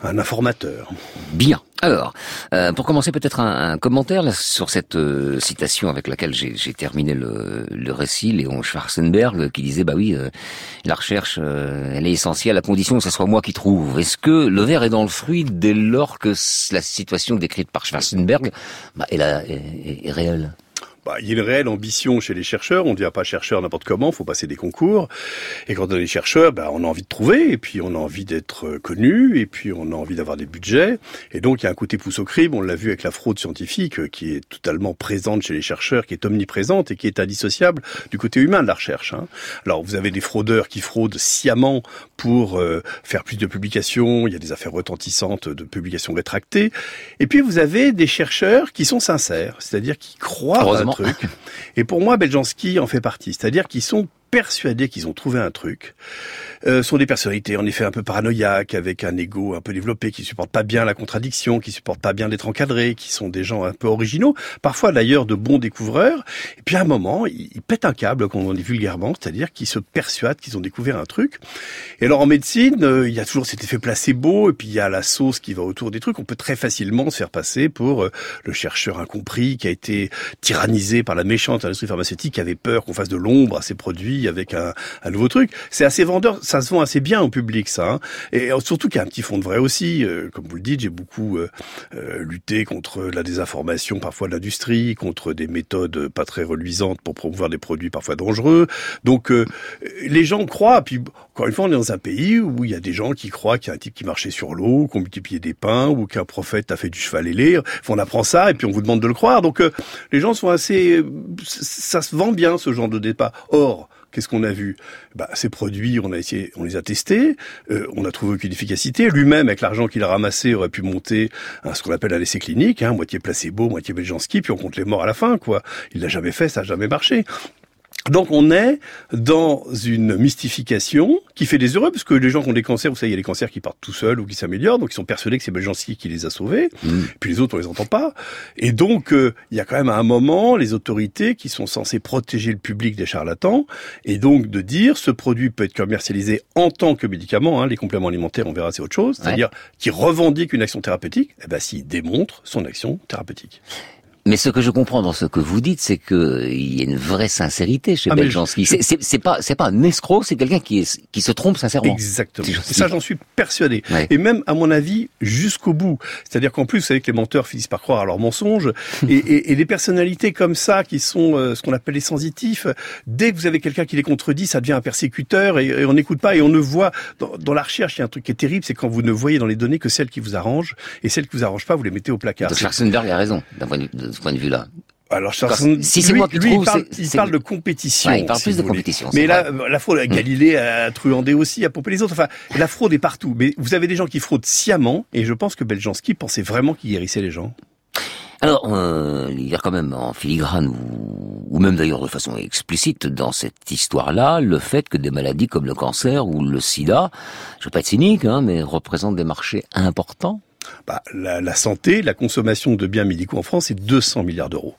un informateur. Bien. Alors, euh, pour commencer, peut-être un, un commentaire là, sur cette euh, citation avec laquelle j'ai terminé le, le récit, Léon Schwarzenberg, qui disait, bah oui, euh, la recherche, euh, elle est essentielle à condition que ce soit moi qui trouve. Est-ce que le verre est dans le fruit dès lors que la situation décrite par Schwarzenberg bah, est- est- est réelle? Bah, il y a une réelle ambition chez les chercheurs. On ne devient pas chercheur n'importe comment. Il faut passer des concours. Et quand on est chercheur, bah, on a envie de trouver. Et puis, on a envie d'être euh, connu. Et puis, on a envie d'avoir des budgets. Et donc, il y a un côté pouce au crime. On l'a vu avec la fraude scientifique, euh, qui est totalement présente chez les chercheurs, qui est omniprésente et qui est indissociable du côté humain de la recherche. hein. Alors, vous avez des fraudeurs qui fraudent sciemment pour euh, faire plus de publications. Il y a des affaires retentissantes de publications rétractées. Et puis, vous avez des chercheurs qui sont sincères, c'est-à-dire qui croient. Et pour moi, Beljanski en fait partie. C'est-à-dire qu'ils sont persuadés qu'ils ont trouvé un truc. Euh, sont des personnalités en effet un peu paranoïaques, avec un ego un peu développé, qui supportent pas bien la contradiction, qui supportent pas bien d'être encadrés, qui sont des gens un peu originaux, parfois d'ailleurs de bons découvreurs. Et puis à un moment, ils, pètent un câble, comme on dit vulgairement, c'est-à-dire qu'ils se persuadent qu'ils ont découvert un truc. Et alors en médecine, euh, il y a toujours cet effet placebo, et puis il y a la sauce qui va autour des trucs. On peut très facilement se faire passer pour euh, le chercheur incompris qui a été tyrannisé par la méchante industrie pharmaceutique, qui avait peur qu'on fasse de l'ombre à ses produits avec un nouveau truc. C'est assez vendeur, ça se vend assez bien au public, ça. hein. Et euh, surtout qu'il y a un petit fond de vrai aussi. Euh, comme vous le dites, j'ai beaucoup euh, euh, lutté contre la désinformation parfois de l'industrie, contre des méthodes pas très reluisantes pour promouvoir des produits parfois dangereux. Donc euh, les gens croient. Puis encore une fois, on est dans un pays où il y a des gens qui croient qu'il y a un type qui marchait sur l'eau, qu'on multipliait des pains, ou qu'un prophète a fait du cheval ailé. Enfin, on apprend ça et puis on vous demande de le croire. Donc euh, les gens sont assez, ça se vend bien ce genre de débat. Or Qu'est-ce qu'on a vu? Bah, Ces produits, on a essayé, on les a testés, euh, on n'a trouvé aucune efficacité. Lui-même, avec l'argent qu'il a ramassé, aurait pu monter un, ce qu'on appelle un essai clinique, hein, moitié placebo, moitié Beljanski, puis on compte les morts à la fin. quoi. Il l'a jamais fait, ça n'a jamais marché. Donc on est dans une mystification qui fait des heureux, parce que les gens qui ont des cancers, vous savez, il y a des cancers qui partent tout seuls ou qui s'améliorent, donc ils sont persuadés que c'est Beljanski qui les a sauvés, puis les autres on les entend pas. Et donc euh, il y a quand même à un moment les autorités qui sont censées protéger le public des charlatans, et donc de dire ce produit peut être commercialisé en tant que médicament, hein, les compléments alimentaires on verra c'est autre chose, c'est-à-dire qui revendique une action thérapeutique, eh ben s'il démontre son action thérapeutique. Mais ce que je comprends dans ce que vous dites, c'est que il y a une vraie sincérité chez Ah, Beljanski. je- C'est- pas c'est pas un escroc, c'est quelqu'un qui est qui se trompe sincèrement. Exactement. Et ça, j'en suis persuadé. Ouais. Et même, à mon avis, jusqu'au bout. C'est-à-dire qu'en plus, vous savez que les menteurs finissent par croire à leurs mensonges. (laughs) et, et, et les personnalités comme ça, qui sont euh, ce qu'on appelle les sensitifs, dès que vous avez quelqu'un qui les contredit, ça devient un persécuteur et, et on n'écoute pas et on ne voit. Dans, dans la recherche, il y a un truc qui est terrible, c'est quand vous ne voyez dans les données que celles qui vous arrangent et celles qui vous arrangent pas, vous les mettez au placard. Donc Schwarzenberg a raison d'un point de, vue- de ce point de vue-là. Alors, si c'est moi qui lui, trouve, il parle, il de compétition. Ouais, il parle si plus de voulez. compétition, Mais là, la fraude, Galilée a truandé aussi, a pompé les autres. Enfin, la fraude est partout. Mais vous avez des gens qui fraudent sciemment, et je pense que Beljanski pensait vraiment qu'il guérissait les gens. Alors, euh, il y a quand même en filigrane, ou, ou même d'ailleurs de façon explicite dans cette histoire-là, le fait que des maladies comme le cancer ou le sida, je veux pas être cynique, hein, mais représentent des marchés importants. Bah, la, la santé, la consommation de biens médicaux en France, c'est 200 milliards d'euros.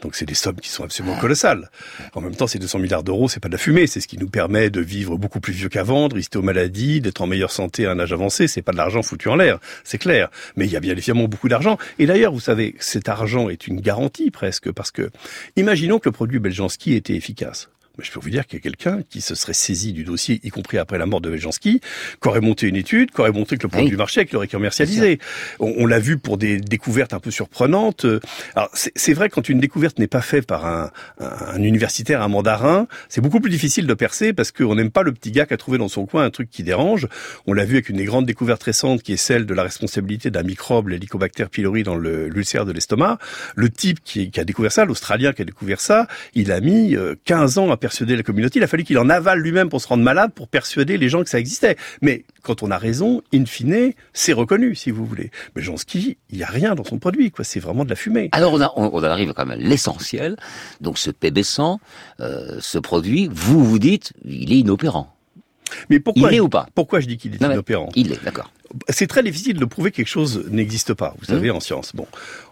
Donc c'est des sommes qui sont absolument colossales. En même temps, ces 200 milliards d'euros, c'est pas de la fumée, c'est ce qui nous permet de vivre beaucoup plus vieux qu'avant, de résister aux maladies, d'être en meilleure santé à un âge avancé. C'est pas de l'argent foutu en l'air, c'est clair. Mais il y a bien évidemment beaucoup d'argent. Et d'ailleurs, vous savez, cet argent est une garantie presque, parce que imaginons que le produit Beljanski était efficace. Mais je peux vous dire qu'il y a quelqu'un qui se serait saisi du dossier, y compris après la mort de Beljanski, qui aurait monté une étude, qui aurait montré que le produit marchait, qu'il aurait commercialisé. On, on l'a vu pour des découvertes un peu surprenantes. Euh, Alors c'est vrai quand une découverte n'est pas faite par un, un, un universitaire, un mandarin, c'est beaucoup plus difficile de percer parce qu'on n'aime pas le petit gars qui a trouvé dans son coin un truc qui dérange. On l'a vu avec une des grandes découvertes récentes qui est celle de la responsabilité d'un microbe, l'Helicobacter pylori, dans l'ulcère de l'estomac. Le type qui, qui a découvert ça, l'Australien qui a découvert ça, il a mis euh, 15 ans à persuader la communauté. Il a fallu qu'il en avale lui-même pour se rendre malade, pour persuader les gens que ça existait. Mais quand on a raison, in fine, c'est reconnu, si vous voulez. Mais Jansky, il n'y a rien dans son produit, quoi. C'est vraiment de la fumée. Alors on, a- on- on arrive quand même à l'essentiel. Donc ce PB100, euh, ce produit, vous vous dites, il est inopérant. Mais pourquoi Il est ou pas Pourquoi je dis qu'il est Non, inopérant Il est, d'accord. C'est très difficile de prouver que quelque chose n'existe pas, vous savez, en science. Bon,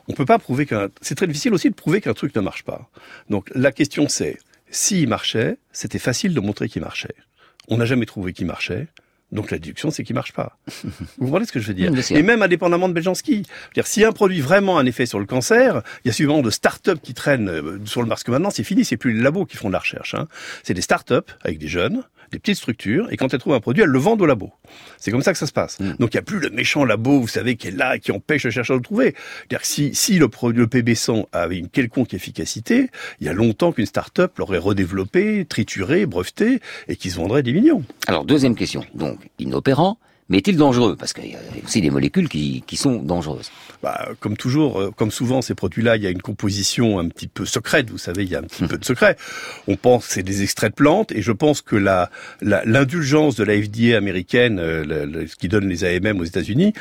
on peut pas prouver qu'un. C'est très difficile aussi de prouver qu'un truc ne marche pas. Donc la question c'est, s'il marchait, c'était facile de montrer qu'il marchait. On n'a jamais trouvé qu'il marchait. Donc la déduction, c'est qu'il marche pas. (laughs) Vous comprenez ce que je veux dire. Et même indépendamment de Beljanski. Dire, si un produit vraiment a un effet sur le cancer, il y a suffisamment de start-up qui traînent euh, sur le marché. Que maintenant, c'est fini, c'est plus les labos qui font de la recherche. Hein. C'est des start-up avec des jeunes, des petites structures, et quand elles trouvent un produit, elles le vendent au labo. C'est comme ça que ça se passe. Donc il n'y a plus le méchant labo, vous savez, qui est là qui empêche le chercheur de le trouver. C'est-à-dire que si, si le produit, le PB100 avait une quelconque efficacité, il y a longtemps qu'une start-up l'aurait redéveloppé, trituré, breveté, et qui se vendrait des millions. Alors deuxième question. Donc inopérant, mais est-il dangereux? Parce qu'il y a aussi des molécules qui, qui sont dangereuses. Bah, comme toujours, euh, comme souvent, ces produits-là, il y a une composition un petit peu secrète. Vous savez, il y a un petit peu de secret. On pense que c'est des extraits de plantes, et je pense que la la- l'indulgence de la FDA américaine, euh, le- le- ce qui donne les AMM aux États-Unis,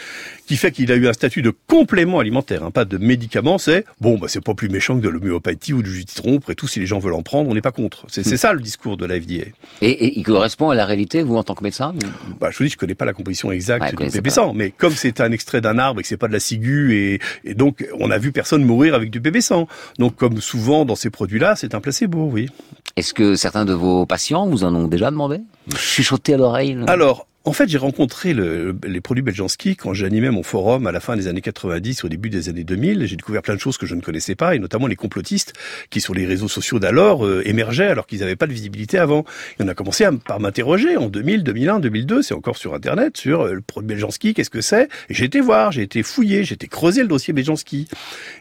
qui fait qu'il a eu un statut de complément alimentaire, hein, pas de médicament, c'est bon, bah, c'est pas plus méchant que de l'homéopathie ou du jus de citron. Après tout, si les gens veulent en prendre, on n'est pas contre. C'est c'est ça le discours de la FDA. Et, et il correspond à la réalité, vous en tant que médecin? Bah, je vous dis, je connais pas la composition exacte Ouais, du PB100, mais comme c'est un extrait d'un arbre et que c'est pas de la ciguë et, et donc on a vu personne mourir avec du PB100. Donc comme souvent dans ces produits-là, c'est un placebo, oui. Est-ce que certains de vos patients vous en ont déjà demandé? Chuchoté à l'oreille le- Alors, en fait, j'ai rencontré le- les produits Beljanski quand j'animais mon forum à la fin des années 90, au début des années 2000. J'ai découvert plein de choses que je ne connaissais pas, et notamment les complotistes qui, sur les réseaux sociaux d'alors, euh, émergeaient alors qu'ils n'avaient pas de visibilité avant. Et on a commencé à, par m'interroger en 2000, 2001, 2002, c'est encore sur Internet, sur euh, le produit Beljanski, qu'est-ce que c'est? J'ai été voir, j'ai été fouiller, j'ai été creuser le dossier Beljanski.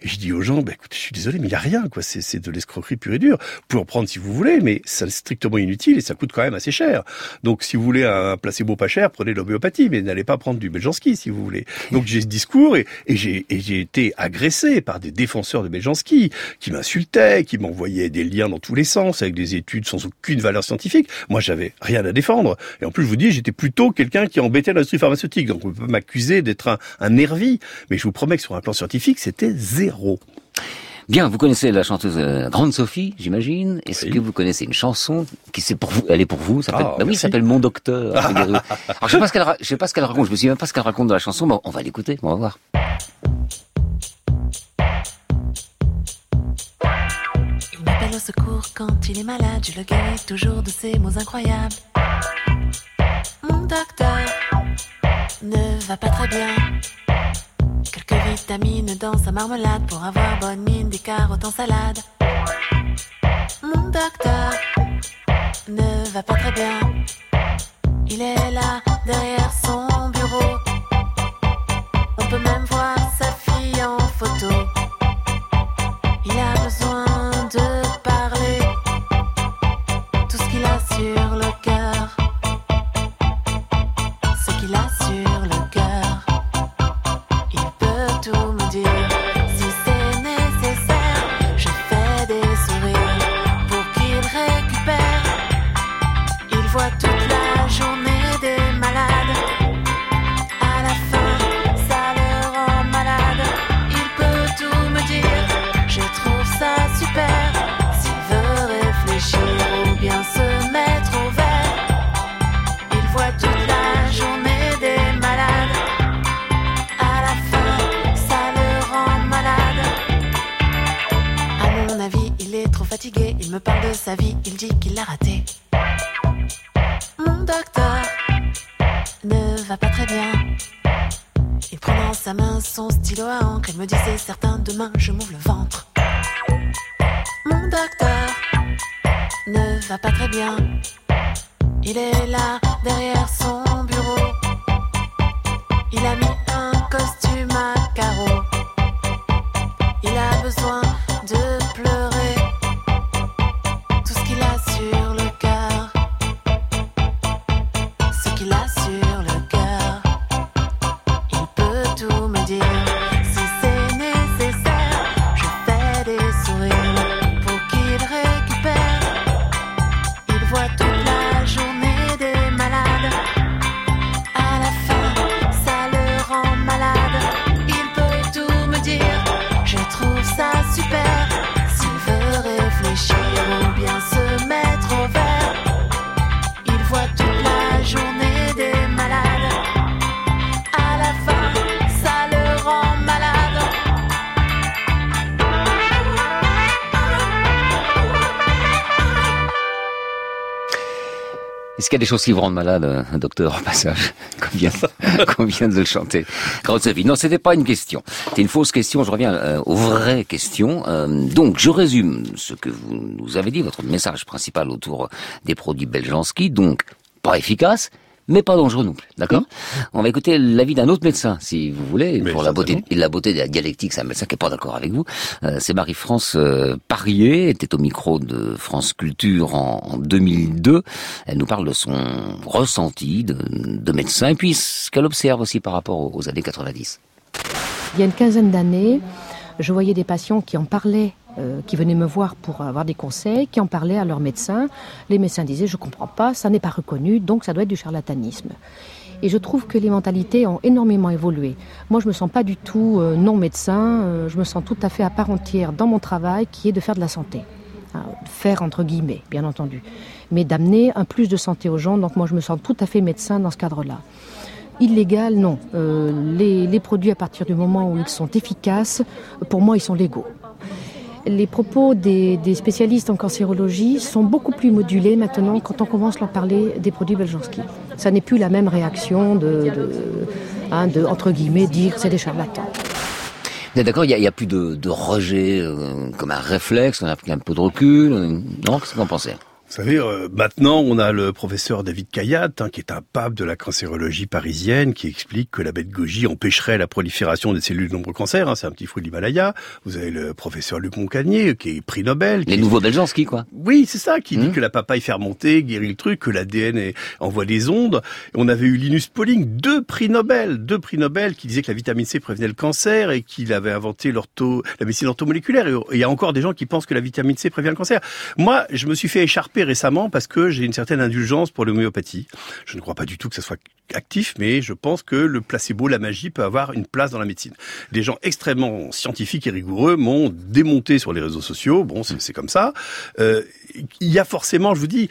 Et je dis aux gens, bah, écoute, je suis désolé, mais il n'y a rien, quoi. C'est, c'est de l'escroquerie pure et dure. Vous pouvez en prendre si vous voulez, mais c'est strictement inutile et ça coûte quand même assez cher. Donc, si vous voulez un placebo pas cher, prenez de l'homéopathie, mais n'allez pas prendre du Beljanski, si vous voulez. Donc, j'ai ce discours et j'ai été agressé par des défenseurs de Beljanski qui m'insultaient, qui m'envoyaient des liens dans tous les sens avec des études sans aucune valeur scientifique. Moi, j'avais rien à défendre. Et en plus, je vous dis, j'étais plutôt quelqu'un qui embêtait l'industrie pharmaceutique. Donc, on peut m'accuser d'être un, un nervi. Mais je vous promets que sur un plan scientifique, c'était zéro. Bien, vous connaissez la chanteuse euh, Grande Sophie, j'imagine. Est-ce que vous connaissez une chanson qui c'est pour vous Elle est pour vous? Ça s'appelle, Ah, bah oui, s'appelle Mon Docteur. (laughs) Alors je sais pas ce qu'elle, je sais pas ce qu'elle raconte. Je me souviens même pas ce qu'elle raconte dans la chanson. Mais on va l'écouter. On va voir. Il m'appelle au secours quand il est malade. Je le guéris toujours de ces mots incroyables. Mon docteur ne va pas très bien. Quelques vitamines dans sa marmelade pour avoir bonne mine, des carottes en salade. Mon docteur ne va pas très bien. Il est là derrière son Est-ce qu'il y a des choses qui vous rendent malade, euh, un docteur, au passage, (laughs) qu'on vient, (laughs) qu'on vient de le chanter. Non, c'était pas une question. C'était une fausse question. Je reviens euh, aux vraies questions. Euh, donc, je résume ce que vous nous avez dit, votre message principal autour des produits Beljanski. Donc, pas efficace, mais pas dangereux non plus. D'accord On va écouter l'avis d'un autre médecin, si vous voulez, pour la beauté, la beauté de la dialectique. C'est un médecin qui est pas d'accord avec vous. Euh, c'est Marie-France euh, Parier, était au micro de France Culture en, en 2002. Elle nous parle de son ressenti de, de médecin et puis ce qu'elle observe aussi par rapport aux, aux années 90. Il y a une quinzaine d'années, je voyais des patients qui en parlaient, euh, qui venaient me voir pour avoir des conseils, qui en parlaient à leur médecin. Les médecins disaient je comprends pas, ça n'est pas reconnu, donc ça doit être du charlatanisme. Et je trouve que les mentalités ont énormément évolué. Moi, je me sens pas du tout euh, non médecin. euh, je me sens tout à fait à part entière dans mon travail, qui est de faire de la santé, Hein, faire entre guillemets, bien entendu, mais d'amener un plus de santé aux gens. Donc moi, je me sens tout à fait médecin dans ce cadre-là. Illégal, non. Euh, les, produits, à partir du moment où ils sont efficaces, pour moi, ils sont légaux. Les propos des, spécialistes en cancérologie sont beaucoup plus modulés maintenant quand on commence à leur parler des produits Beljanski. Ça n'est plus la même réaction de, de, hein, de entre guillemets, dire c'est des charlatans. D'accord Il n'y a, plus de, rejet euh, comme un réflexe, on a pris un peu de recul. on- Non, qu'est-ce en pensez? Vous savez, euh, maintenant, on a le professeur David Kayat, hein, qui est un pape de la cancérologie parisienne, qui explique que la bête goji empêcherait la prolifération des cellules de nombreux cancers. Hein, c'est un petit fruit de l'Himalaya. Vous avez le professeur Luc Moncagnier, qui est prix Nobel. Les qui- nouveaux Beljanski, quoi. Oui, c'est ça, qui dit Mmh. que la papaye fermentée guérit le truc, que l'ADN envoie des ondes. On avait eu Linus Pauling, deux prix Nobel, deux prix Nobel, qui disaient que la vitamine C prévenait le cancer et qu'il avait inventé l'ortho, la médecine orthomoléculaire. Et il y a encore des gens qui pensent que la vitamine C prévient le cancer. Moi, je me suis fait écharper récemment parce que j'ai une certaine indulgence pour l'homéopathie. Je ne crois pas du tout que ça soit actif, mais je pense que le placebo, la magie, peut avoir une place dans la médecine. Des gens extrêmement scientifiques et rigoureux m'ont démonté sur les réseaux sociaux. Bon, c'est comme ça. Euh, il y a forcément, je vous dis,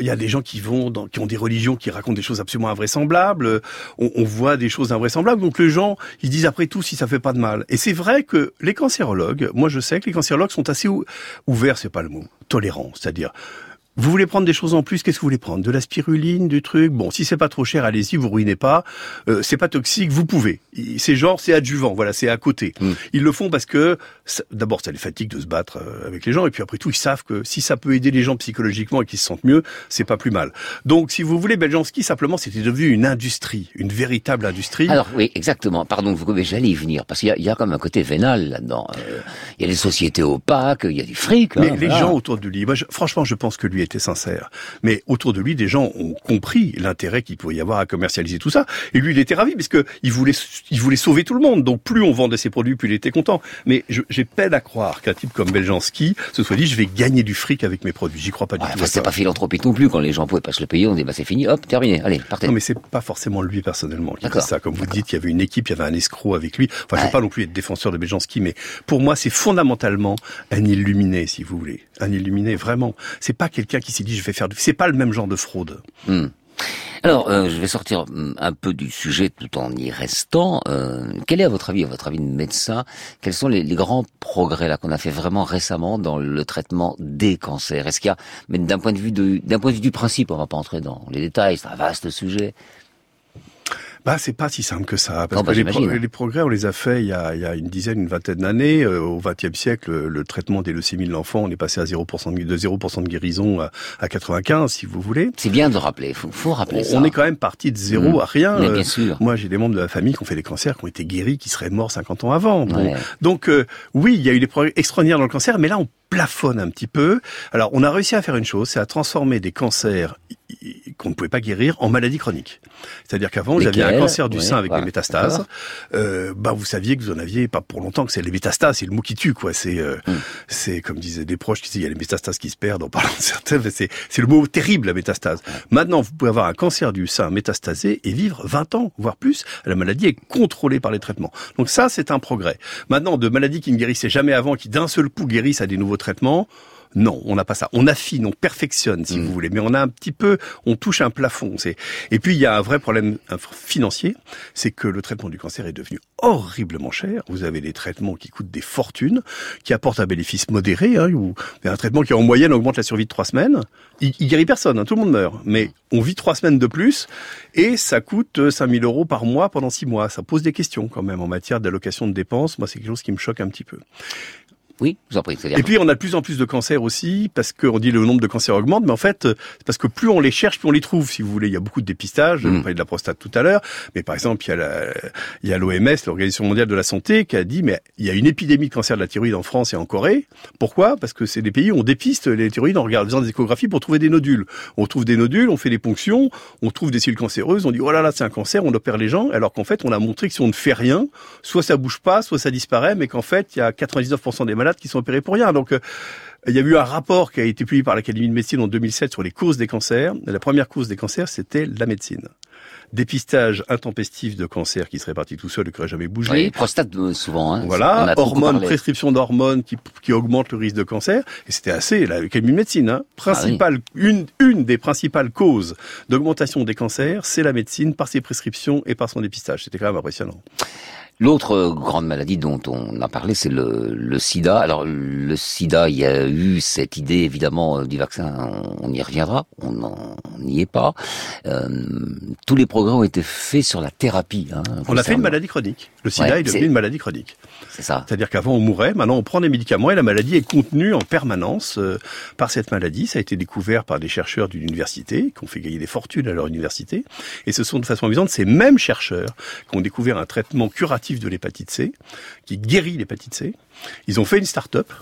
il y a des gens qui vont, dans, qui ont des religions qui racontent des choses absolument invraisemblables. On, on voit des choses invraisemblables. Donc les gens, ils disent après tout si ça fait pas de mal. Et c'est vrai que les cancérologues, moi je sais que les cancérologues sont assez ou- ouverts, c'est pas le mot, tolérants, c'est-à-dire. Vous voulez prendre des choses en plus Qu'est-ce que vous voulez prendre? De la spiruline, du truc? Bon, si c'est pas trop cher, allez-y, vous ruinez pas. Euh, c'est pas toxique, vous pouvez. C'est genre, c'est adjuvant, voilà, c'est à côté. Ils le font parce que, d'abord, ça les fatigue de se battre euh, avec les gens, et puis après tout, ils savent que si ça peut aider les gens psychologiquement et qu'ils se sentent mieux, c'est pas plus mal. Donc, si vous voulez, Beljanski, simplement, c'était devenu une industrie, une véritable industrie. Alors oui, exactement. Pardon, vous mais j'allais y venir parce qu'il y y a comme un côté vénal là-dedans. Euh, il y a des sociétés opaques, il y a du fric. Mais hein, les voilà. gens autour de lui, moi, je- franchement, je pense que lui était sincère. Mais autour de lui, des gens ont compris l'intérêt qu'il pouvait y avoir à commercialiser tout ça. Et lui, il était ravi parce que il voulait, il voulait sauver tout le monde. Donc, plus on vendait ses produits, plus il était content. Mais j'ai peine à croire qu'un type comme Beljanski se soit dit, je vais gagner du fric avec mes produits. J'y crois pas du tout. Enfin, c'est pas philanthropique non plus quand les gens pouvaient pas se le payer. On dit bah c'est fini, hop, terminé, allez, partez. Non, mais c'est pas forcément lui personnellement qui fait D'accord. ça. Comme vous dites, il y avait une équipe, il y avait un escroc avec lui. Enfin, je veux pas non plus être défenseur de Beljanski, mais pour moi, c'est fondamentalement un illuminé, si vous voulez. Un illuminé, vraiment. C'est pas quelqu'un qui s'est dit, je vais faire du... C'est pas le même genre de fraude. Hmm. Alors, euh, je vais sortir hum, un peu du sujet tout en y restant. Euh, quel est, à votre avis, à votre avis de médecin, quels sont les, grands progrès là qu'on a fait vraiment récemment dans le traitement des cancers? Est-ce qu'il y a, mais d'un point de vue d'un point de vue du principe, on va pas entrer dans les détails, c'est un vaste sujet. Bah, c'est pas si simple que ça. Parce Non, bah, que les, pro- j'imagine. les progrès, on les a fait il y a, il y a une dizaine, une vingtaine d'années. Euh, au XXe siècle, le, le traitement des leucémies de l'enfant, on est passé à 0% de, de 0% de guérison à, à 95, si vous voulez. C'est bien de le rappeler. Faut, faut rappeler On, ça. on est quand même parti de zéro Mmh. à rien. Mais bien Euh, sûr. Moi, j'ai des membres de la famille qui ont fait des cancers, qui ont été guéris, qui seraient morts 50 ans avant. Bon. Ouais. Donc, euh, oui, il y a eu des progrès extraordinaires dans le cancer, mais là, on plafonne un petit peu. Alors, on a réussi à faire une chose, c'est à transformer des cancers qu'on ne pouvait pas guérir en maladies chroniques. C'est-à-dire qu'avant, vous aviez un cancer du sein avec voilà. des métastases. Euh, bah, vous saviez que vous en aviez pas pour longtemps que c'est les métastases, c'est le mot qui tue, quoi. C'est, euh, Hmm. c'est comme disaient des proches qui disaient, il y a les métastases qui se perdent en parlant de certains, mais c'est, c'est le mot terrible, la métastase. Maintenant, vous pouvez avoir un cancer du sein métastasé et vivre 20 ans, voire plus. La maladie est contrôlée par les traitements. Donc ça, c'est un progrès. Maintenant, de maladies qui ne guérissaient jamais avant, qui d'un seul coup guérissent à des nouveaux traitements, non, on n'a pas ça. On affine, on perfectionne, si vous voulez, mais on a un petit peu, on touche un plafond. Et puis il y a un vrai problème f- financier, c'est que le traitement du cancer est devenu horriblement cher. Vous avez des traitements qui coûtent des fortunes, qui apportent un bénéfice modéré, hein, ou un traitement qui en moyenne augmente la survie de trois semaines. Il, il guérit personne, hein, tout le monde meurt, mais on vit trois semaines de plus et ça coûte euh, 5000 euros par mois pendant six mois. Ça pose des questions quand même en matière d'allocation de dépenses. Moi, c'est quelque chose qui me choque un petit peu. Oui, je vous en prie. Et puis on a de plus en plus de cancers aussi, parce qu'on dit le nombre de cancers augmente, mais en fait, c'est parce que plus on les cherche, plus on les trouve, si vous voulez. Il y a beaucoup de dépistage, Mm. on parlait de la prostate tout à l'heure, mais par exemple, il y a la- il y a l'OMS, l'Organisation mondiale de la santé, qui a dit, mais il y a une épidémie de cancer de la thyroïde en France et en Corée. Pourquoi? Parce que c'est des pays où on dépiste les thyroïdes en regardant des échographies pour trouver des nodules. On trouve des nodules, on fait des ponctions, on trouve des cellules cancéreuses, on dit, oh là là, c'est un cancer, on opère les gens, alors qu'en fait, on a montré que si on ne fait rien, soit ça bouge pas, soit ça disparaît, mais qu'en fait, il y a 99% des malades qui sont opérés pour rien. Donc, euh, il y a eu un rapport qui a été publié par l'Académie de médecine en 2007 sur les causes des cancers. La première cause des cancers, c'était la médecine. Dépistage intempestif de cancer qui serait parti tout seul et qui n'aurait jamais bougé. Oui, prostate euh, souvent. Hein, Voilà, hormones, prescription d'hormones qui, qui augmentent le risque de cancer. Et c'était assez, l'Académie de médecine, hein. Principale, une, une des principales causes d'augmentation des cancers, c'est la médecine par ses prescriptions et par son dépistage. C'était quand même impressionnant. L'autre euh, grande maladie dont on a parlé, c'est le, le sida. Alors, le sida, il y a eu cette idée, évidemment, euh, du vaccin, on, y reviendra, on n'y est pas. Euh, tous les progrès ont été faits sur la thérapie. Hein, On a fait une maladie chronique. Le sida Ouais, est devenu une maladie chronique. C'est ça. C'est-à-dire qu'avant on mourait, maintenant on prend des médicaments et la maladie est contenue en permanence euh, par cette maladie. Ça a été découvert par des chercheurs d'une université qui ont fait gagner des fortunes à leur université. Et ce sont de façon amusante ces mêmes chercheurs qui ont découvert un traitement curatif de l'hépatite C, qui guérit l'hépatite C. Ils ont fait une start-up.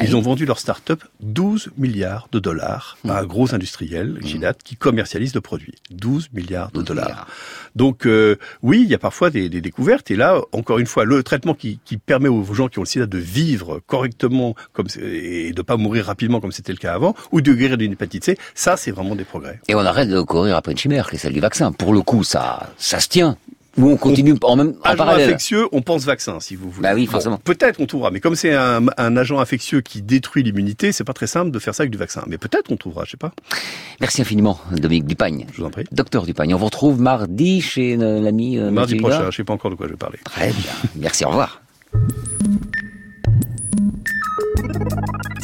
Ils ont vendu leur start-up 12 milliards de dollars à un gros industriel, Gillette, qui commercialise le produit. 12 milliards de 12 dollars. Donc euh, oui, il y a parfois des, des découvertes. Et là, encore une fois, le traitement qui, qui permet aux gens qui ont le sida de vivre correctement comme et de pas mourir rapidement comme c'était le cas avant, ou de guérir d'une hépatite C, ça c'est vraiment des progrès. Et on arrête de courir après une chimère, qui est celle du vaccin. Pour le coup, ça, ça se tient. Ou on continue en même en Agent parallèle. infectieux, on pense vaccin, si vous voulez. Bah oui, Bon, forcément. peut-être on trouvera, mais comme c'est un, un agent infectieux qui détruit l'immunité, c'est pas très simple de faire ça avec du vaccin. Mais peut-être on trouvera, je sais pas. Merci infiniment, Dominique Dupagne. Je vous en prie. Docteur Dupagne. On vous retrouve mardi chez euh, l'ami euh, Mardi prochain, je sais pas encore de quoi je vais parler. Très bien. Merci, au revoir.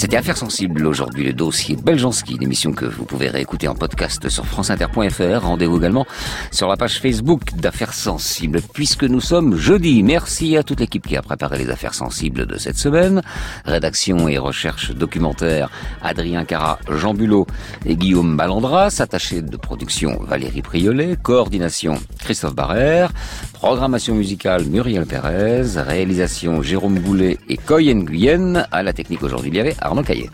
C'était Affaires sensibles aujourd'hui, le dossier Beljanski, une émission que vous pouvez réécouter en podcast sur franceinter.fr. Rendez-vous également sur la page Facebook d'Affaires sensibles. Puisque nous sommes jeudi, merci à toute l'équipe qui a préparé les Affaires sensibles de cette semaine. Rédaction et recherche documentaire, Adrien Cara, Jean Bulot et Guillaume Malandras. Attaché de production, Valérie Priolet. Coordination, Christophe Barrère. Programmation musicale, Muriel Pérez. Réalisation, Jérôme Boulet et Coyen Guyenne. À la technique aujourd'hui, il y Arnaud Caillet.